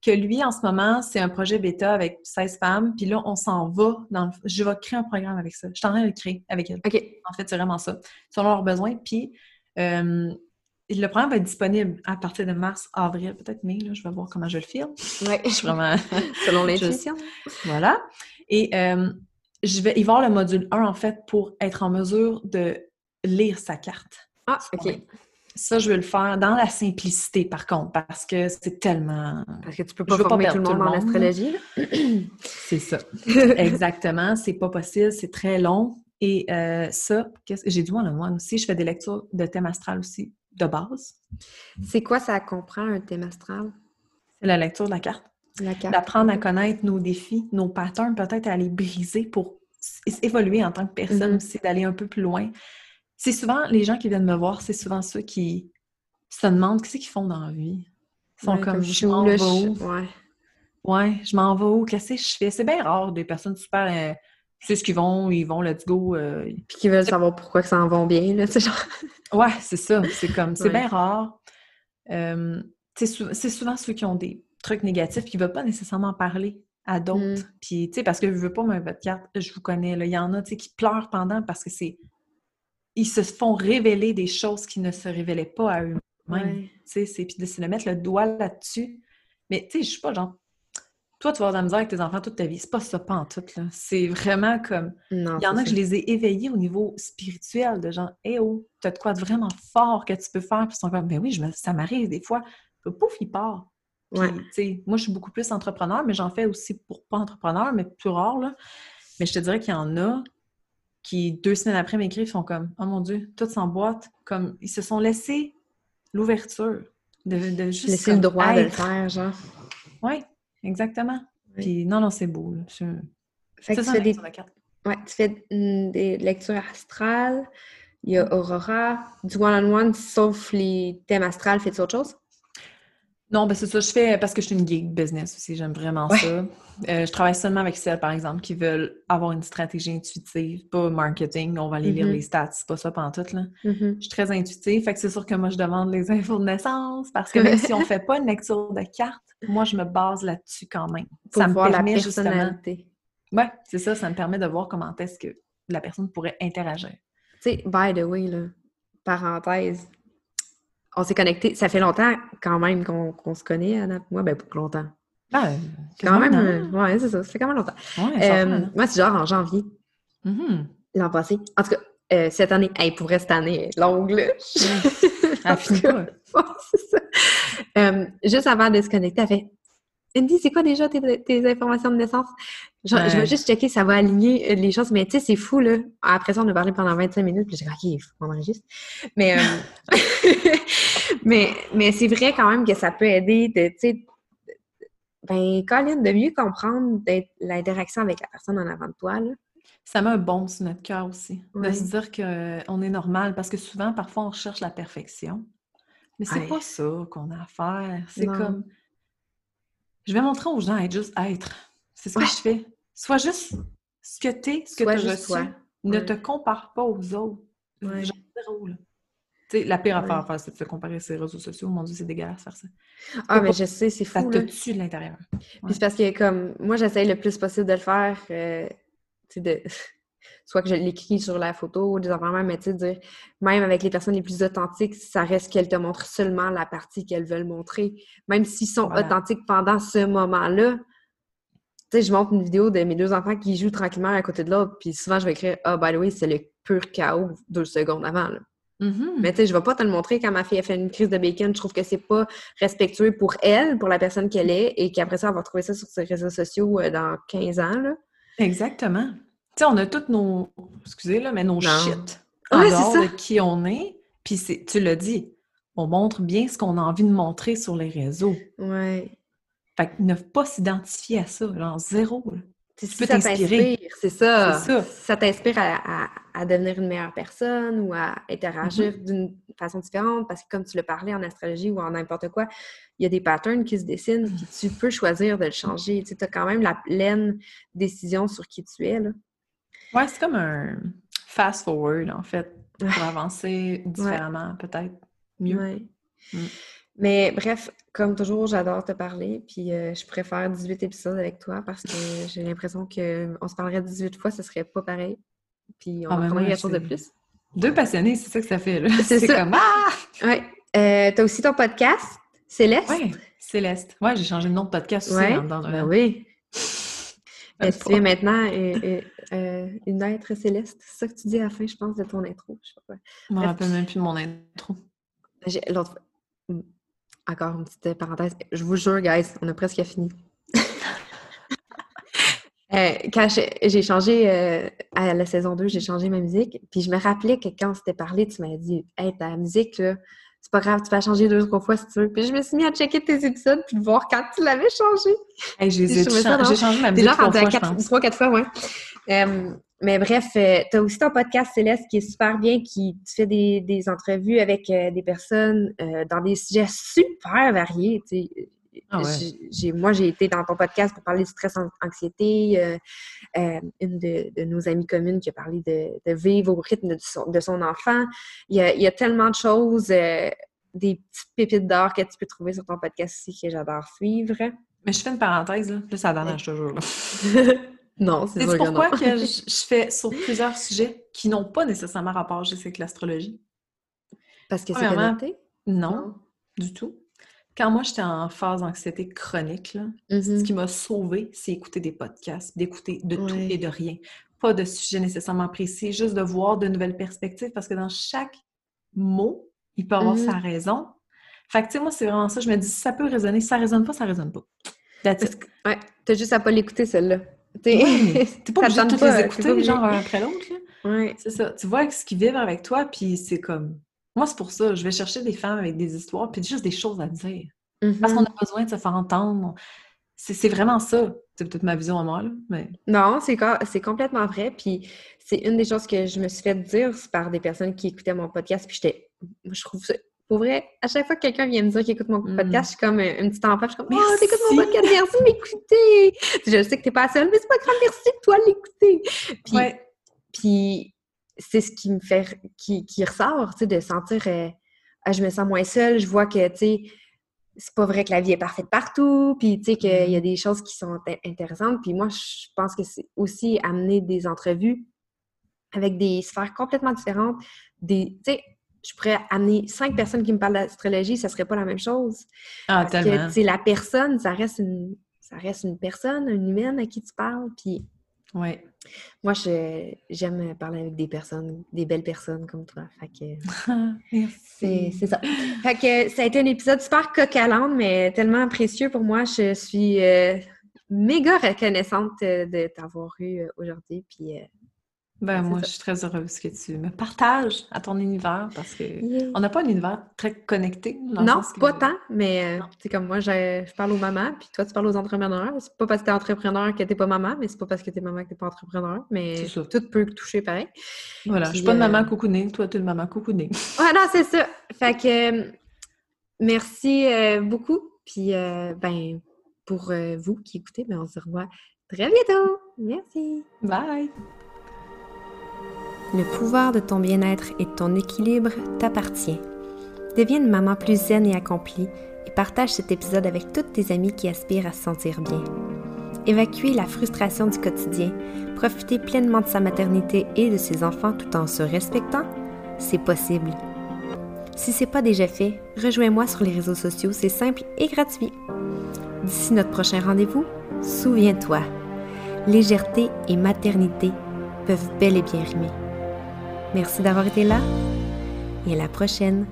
que lui, en ce moment, c'est un projet bêta avec 16 femmes. Puis là, on s'en va dans Je vais créer un programme avec ça. Je suis en train de le créer avec elles. OK. En fait, c'est vraiment ça. Selon leurs besoins. Puis euh, le programme va être disponible à partir de mars, avril, peut-être mai. Là, je vais voir comment je le filme. Oui. Je suis vraiment. Selon l'intuition. Voilà. Et euh, je vais y voir le module 1, en fait, pour être en mesure de lire sa carte. Ah, OK. Ça, je vais le faire dans la simplicité, par contre, parce que c'est tellement... Parce que tu peux pas former tout le monde, dans l'astrologie. c'est ça. Exactement. C'est pas possible. C'est très long. Et euh, ça, j'ai du mal à moi aussi. Je fais des lectures de thème astral aussi de base. C'est quoi ça comprend un thème astral? C'est la lecture de la carte. La carte. D'apprendre à connaître nos défis, nos patterns, peut-être à les briser pour évoluer en tant que personne, c'est mm-hmm. d'aller un peu plus loin. C'est souvent, les gens qui viennent me voir, c'est souvent ceux qui tu te demandes qu'est-ce qu'ils font dans la vie? Ils sont Ouais, comme, je m'en vais où? Ouais. Ouais, je m'en vais où? Qu'est-ce que je fais? C'est bien rare des personnes super. euh, tu sais ce qu'ils vont, ils vont, let's go. euh, Puis qui veulent savoir pourquoi que ça en vont bien, là, tu sais, genre. Ouais, c'est ça. C'est comme, c'est Ouais. bien rare. Euh, c'est sou- c'est souvent ceux qui ont des trucs négatifs qui ne veulent pas nécessairement parler à d'autres. Mm. Puis, tu sais, parce que je veux pas, mais votre carte, je vous connais, là, il y en a, tu sais, qui pleurent pendant parce que c'est... Ils se font révéler des choses qui ne se révélaient pas à eux-mêmes. Ouais. Tu sais, c'est puis de se mettre le doigt là-dessus. Mais, tu sais, je suis pas genre... Toi, tu vas avoir de la misère avec tes enfants toute ta vie. C'est pas ça, pas en tout, là. C'est vraiment comme... Non, Il y en a que je les ai éveillés au niveau spirituel, de genre, hé oh, t'as de quoi de vraiment fort que tu peux faire. Puis ils sont comme, ben oui, je me- ça m'arrive des fois. Puis pouf, il part. Puis, Ouais. moi, je suis beaucoup plus entrepreneur, mais j'en fais aussi pour pas entrepreneur, mais plus rare, là. Mais je te dirais qu'il y en a qui, deux semaines après, m'écrivent, sont comme, oh mon Dieu, tout s'emboîte. Comme, ils se sont laissés l'ouverture de, de juste. Laisser le droit de le être. faire, genre. Oui, exactement. Oui. Puis, non, non, c'est beau, Fait que c'est tu fais des, sur la carte. ouais, tu fais mm, des lectures astrales, il y a Aurora, du one-on-one, sauf les thèmes astrales, fais-tu autre chose? Non, ben c'est ça, je fais parce que je suis une geek business aussi, j'aime vraiment Ouais. ça. Euh, je travaille seulement avec celles, par exemple, qui veulent avoir une stratégie intuitive, pas marketing, on va aller lire Mhm. les stats, c'est pas ça pantoute, là. Mhm. Je suis très intuitive, fait que c'est sûr que moi, je demande les infos de naissance, parce que même si on fait pas une lecture de carte, moi, je me base là-dessus quand même. Pour ça me voir la permet justement... personnalité. Ouais, c'est ça, ça me permet de voir comment est-ce que la personne pourrait interagir. Tu sais, by the way, là, parenthèse, on s'est connectés, ça fait longtemps quand même qu'on se connaît, Anna. Moi, ben, pas longtemps. Ah, Quand même, un euh, ouais, c'est ça, ça fait quand même longtemps. Ouais, Euh, an. moi, c'est genre en janvier, Mhm. l'an passé. En tout cas, euh, cette année, hey, pour cette année longue, là. Ouais, juste avant de se connecter, elle fait Andy, c'est quoi déjà tes, tes informations de naissance? Je vais Ouais. juste checker, ça va aligner euh, les choses, mais tu sais, c'est fou, là. Après ça, on a parlé pendant 25 minutes, puis j'ai dit, OK, il faut qu'on enregistre. Mais, euh, mais, mais c'est vrai quand même que ça peut aider de, tu sais, ben, Colin, de mieux comprendre l'interaction avec la personne en avant de toi, là. Ça met un baume sur notre cœur aussi. Ouais. De se dire qu'on est normal, parce que souvent, parfois, on recherche la perfection. Mais c'est Ouais. pas ça qu'on a à faire. C'est comme. Je vais montrer aux gens à être juste être. C'est ce Ouais. que je fais. Sois juste ce que t'es, ce que tu reçu. toi. Ne Ouais. te compare pas aux autres. Ouais. Genre zéro, là. Tu la pire affaire à faire, c'est de se comparer sur les réseaux sociaux. Mon Dieu, c'est dégueulasse faire ça. Ah, mais je sais, c'est Ça fou, te là. tue de l'intérieur. Puis c'est parce que, comme, moi, j'essaye le plus possible de le faire, euh, tu sais, de... soit que je l'écris sur la photo ou des enfants mais tu sais, de dire, même avec les personnes les plus authentiques, ça reste qu'elles te montrent seulement la partie qu'elles veulent montrer. Même s'ils sont Voilà. authentiques pendant ce moment-là, tu sais, je montre une vidéo de mes deux enfants qui jouent tranquillement à côté de l'autre, puis souvent, je vais écrire « Ah, by the way, c'est le pur chaos deux secondes avant, là. Mhm. Mais tu sais, je vais pas te le montrer quand ma fille a fait une crise de bacon. Je trouve que c'est pas respectueux pour elle, pour la personne qu'elle est, et qu'après ça, elle va trouver ça sur ses réseaux sociaux euh, dans 15 ans. Là. Exactement. Tu sais, on a toutes nos, excusez là, mais nos Non. shit en Ouais, dehors ça. de qui on est. Puis c'est- tu l'as dit, on montre bien ce qu'on a envie de montrer sur les réseaux. Ouais. Fait que ne pas s'identifier à ça, genre zéro. là. Tu peux t'inspirer. t'inspire, c'est ça. C'est ça. t'inspire à, à- à devenir une meilleure personne ou à interagir Mm-hmm. d'une façon différente parce que comme tu le parlais en astrologie ou en n'importe quoi, il y a des patterns qui se dessinent puis tu peux choisir de le changer. Tu as quand même la pleine décision sur qui tu es. Là. Ouais, c'est comme un fast forward, en fait, pour avancer différemment, peut-être mieux. Ouais. Mm. Mais bref, comme toujours, j'adore te parler. Puis euh, je pourrais faire 18 épisodes avec toi parce que j'ai l'impression qu'on se parlerait 18 fois, ce serait pas pareil. Puis on Ah, ben apprendrait quelque chose de plus. Deux passionnés, c'est ça que ça fait. là. C'est comme Ah! Ouais. Euh, T'as aussi ton podcast, Céleste? Ouais, Céleste. Ouais, j'ai changé de nom de podcast aussi Ouais, dans, dans ben oui. Tu es maintenant euh, euh, euh, une être céleste. C'est ça que tu dis à la fin, je pense, de ton intro. Je sais pas quoi. Je me rappelle même plus de mon intro. L'autre fois. Hmm. Encore une petite parenthèse. Je vous jure, guys, on a presque fini. Euh, quand j'ai changé euh, à la saison 2, j'ai changé ma musique. Puis je me rappelais que quand on s'était parlé, tu m'avais dit Hey, ta musique, là, c'est pas grave, tu vas changer deux ou trois fois si tu veux. Puis je me suis mis à checker tes épisodes puis de voir quand tu l'avais changé. j'ai changé ma vie trois fois, Trois, quatre fois, ouais. Euh, mais bref, euh, tu as aussi ton podcast Céleste qui est super bien, qui tu fais des, des entrevues avec euh, des personnes dans des sujets super variés. Ah moi, j'ai été dans ton podcast pour parler de stress, anxiété. une de, nos amies communes qui a parlé de, vivre au rythme de son, enfant. Il y, a, tellement de choses, des petites pépites d'or que tu peux trouver sur ton podcast aussi que j'adore suivre. Mais je fais une parenthèse, là. Là, ça donne toujours. Non, c'est pourquoi que, je, fais sur plusieurs sujets qui n'ont pas nécessairement rapport avec l'astrologie? Parce que c'est connecté? Non, du tout. Quand moi, j'étais en phase d'anxiété chronique, ce mm-hmm. qui m'a sauvée, c'est écouter des podcasts, d'écouter de tout et de rien. Pas de sujet nécessairement précis, juste de voir de nouvelles perspectives, parce que dans chaque mot, il peut avoir sa mm-hmm. raison. Fait que, tu sais, moi, c'est vraiment ça. Je me dis, si ça peut résonner, si ça résonne pas, ça résonne pas. Ouais, t'as juste à pas l'écouter, celle-là. T'es pas obligé de toutes les écouter, genre un après l'autre. Oui. C'est ça. Tu vois ce qu'ils vivent avec toi, puis c'est comme. Moi, c'est pour ça. Je vais chercher des femmes avec des histoires, puis juste des choses à dire. Parce mm-hmm. qu'on a besoin de se faire entendre. C'est vraiment ça. C'est peut-être ma vision à moi, là, mais... Non, c'est complètement vrai. Puis c'est une des choses que je me suis fait dire par des personnes qui écoutaient mon podcast. Puis j'étais... Je trouve ça pour vrai, à chaque fois que quelqu'un vient me dire qu'il écoute mon mm. podcast, je suis comme une petite enfant. Je suis comme, oh, t'écoutes mon podcast, merci de m'écouter. Je sais que t'es pas seule, mais c'est pas grave, merci de toi l'écouter. Puis, puis c'est ce qui me fait, qui, qui ressort, tu sais, de sentir, euh, ah, je me sens moins seule. Je vois que, tu sais, c'est pas vrai que la vie est parfaite partout, puis tu sais qu'il y a mm. des choses qui sont intéressantes. Puis moi, je pense que c'est aussi amener des entrevues avec des sphères complètement différentes, des, tu sais, je pourrais amener cinq personnes qui me parlent d'astrologie, ça serait pas la même chose. Ah, Parce tellement. que, la personne, ça reste une, ça reste une personne, une humaine à qui tu parles, puis... Oui. Moi, j'aime parler avec des personnes, des belles personnes comme toi. Fait que... c'est ça. Fait que ça a été un épisode super coq mais tellement précieux pour moi. Je suis euh, méga reconnaissante de t'avoir eu euh, aujourd'hui, puis... Euh, ben, moi, je suis très heureuse que tu me partages à ton univers parce que on n'a pas un univers très connecté. non, pas tant, mais c'est euh, comme moi, je, parle aux mamans, puis toi, tu parles aux entrepreneurs. C'est pas parce que tu es entrepreneur que tu pas maman, mais c'est pas parce que tu es maman que tu pas entrepreneur, mais tout peut toucher pareil. Voilà, je suis pas une maman euh, coucounée, toi, tu es une maman coucounée. Ouais, non, c'est ça. Fait que merci euh, beaucoup, puis ben, pour vous qui écoutez, ben, on se revoit très bientôt. Merci. Bye. Le pouvoir de ton bien-être et de ton équilibre t'appartient. Deviens maman plus zen et accomplie et partage cet épisode avec toutes tes amies qui aspirent à se sentir bien. Évacuer la frustration du quotidien, profiter pleinement de sa maternité et de ses enfants tout en se respectant, c'est possible. Si c'est pas déjà fait, rejoins-moi sur les réseaux sociaux, c'est simple et gratuit. D'ici notre prochain rendez-vous, souviens-toi, légèreté et maternité peuvent bel et bien rimer. Merci d'avoir été là et à la prochaine.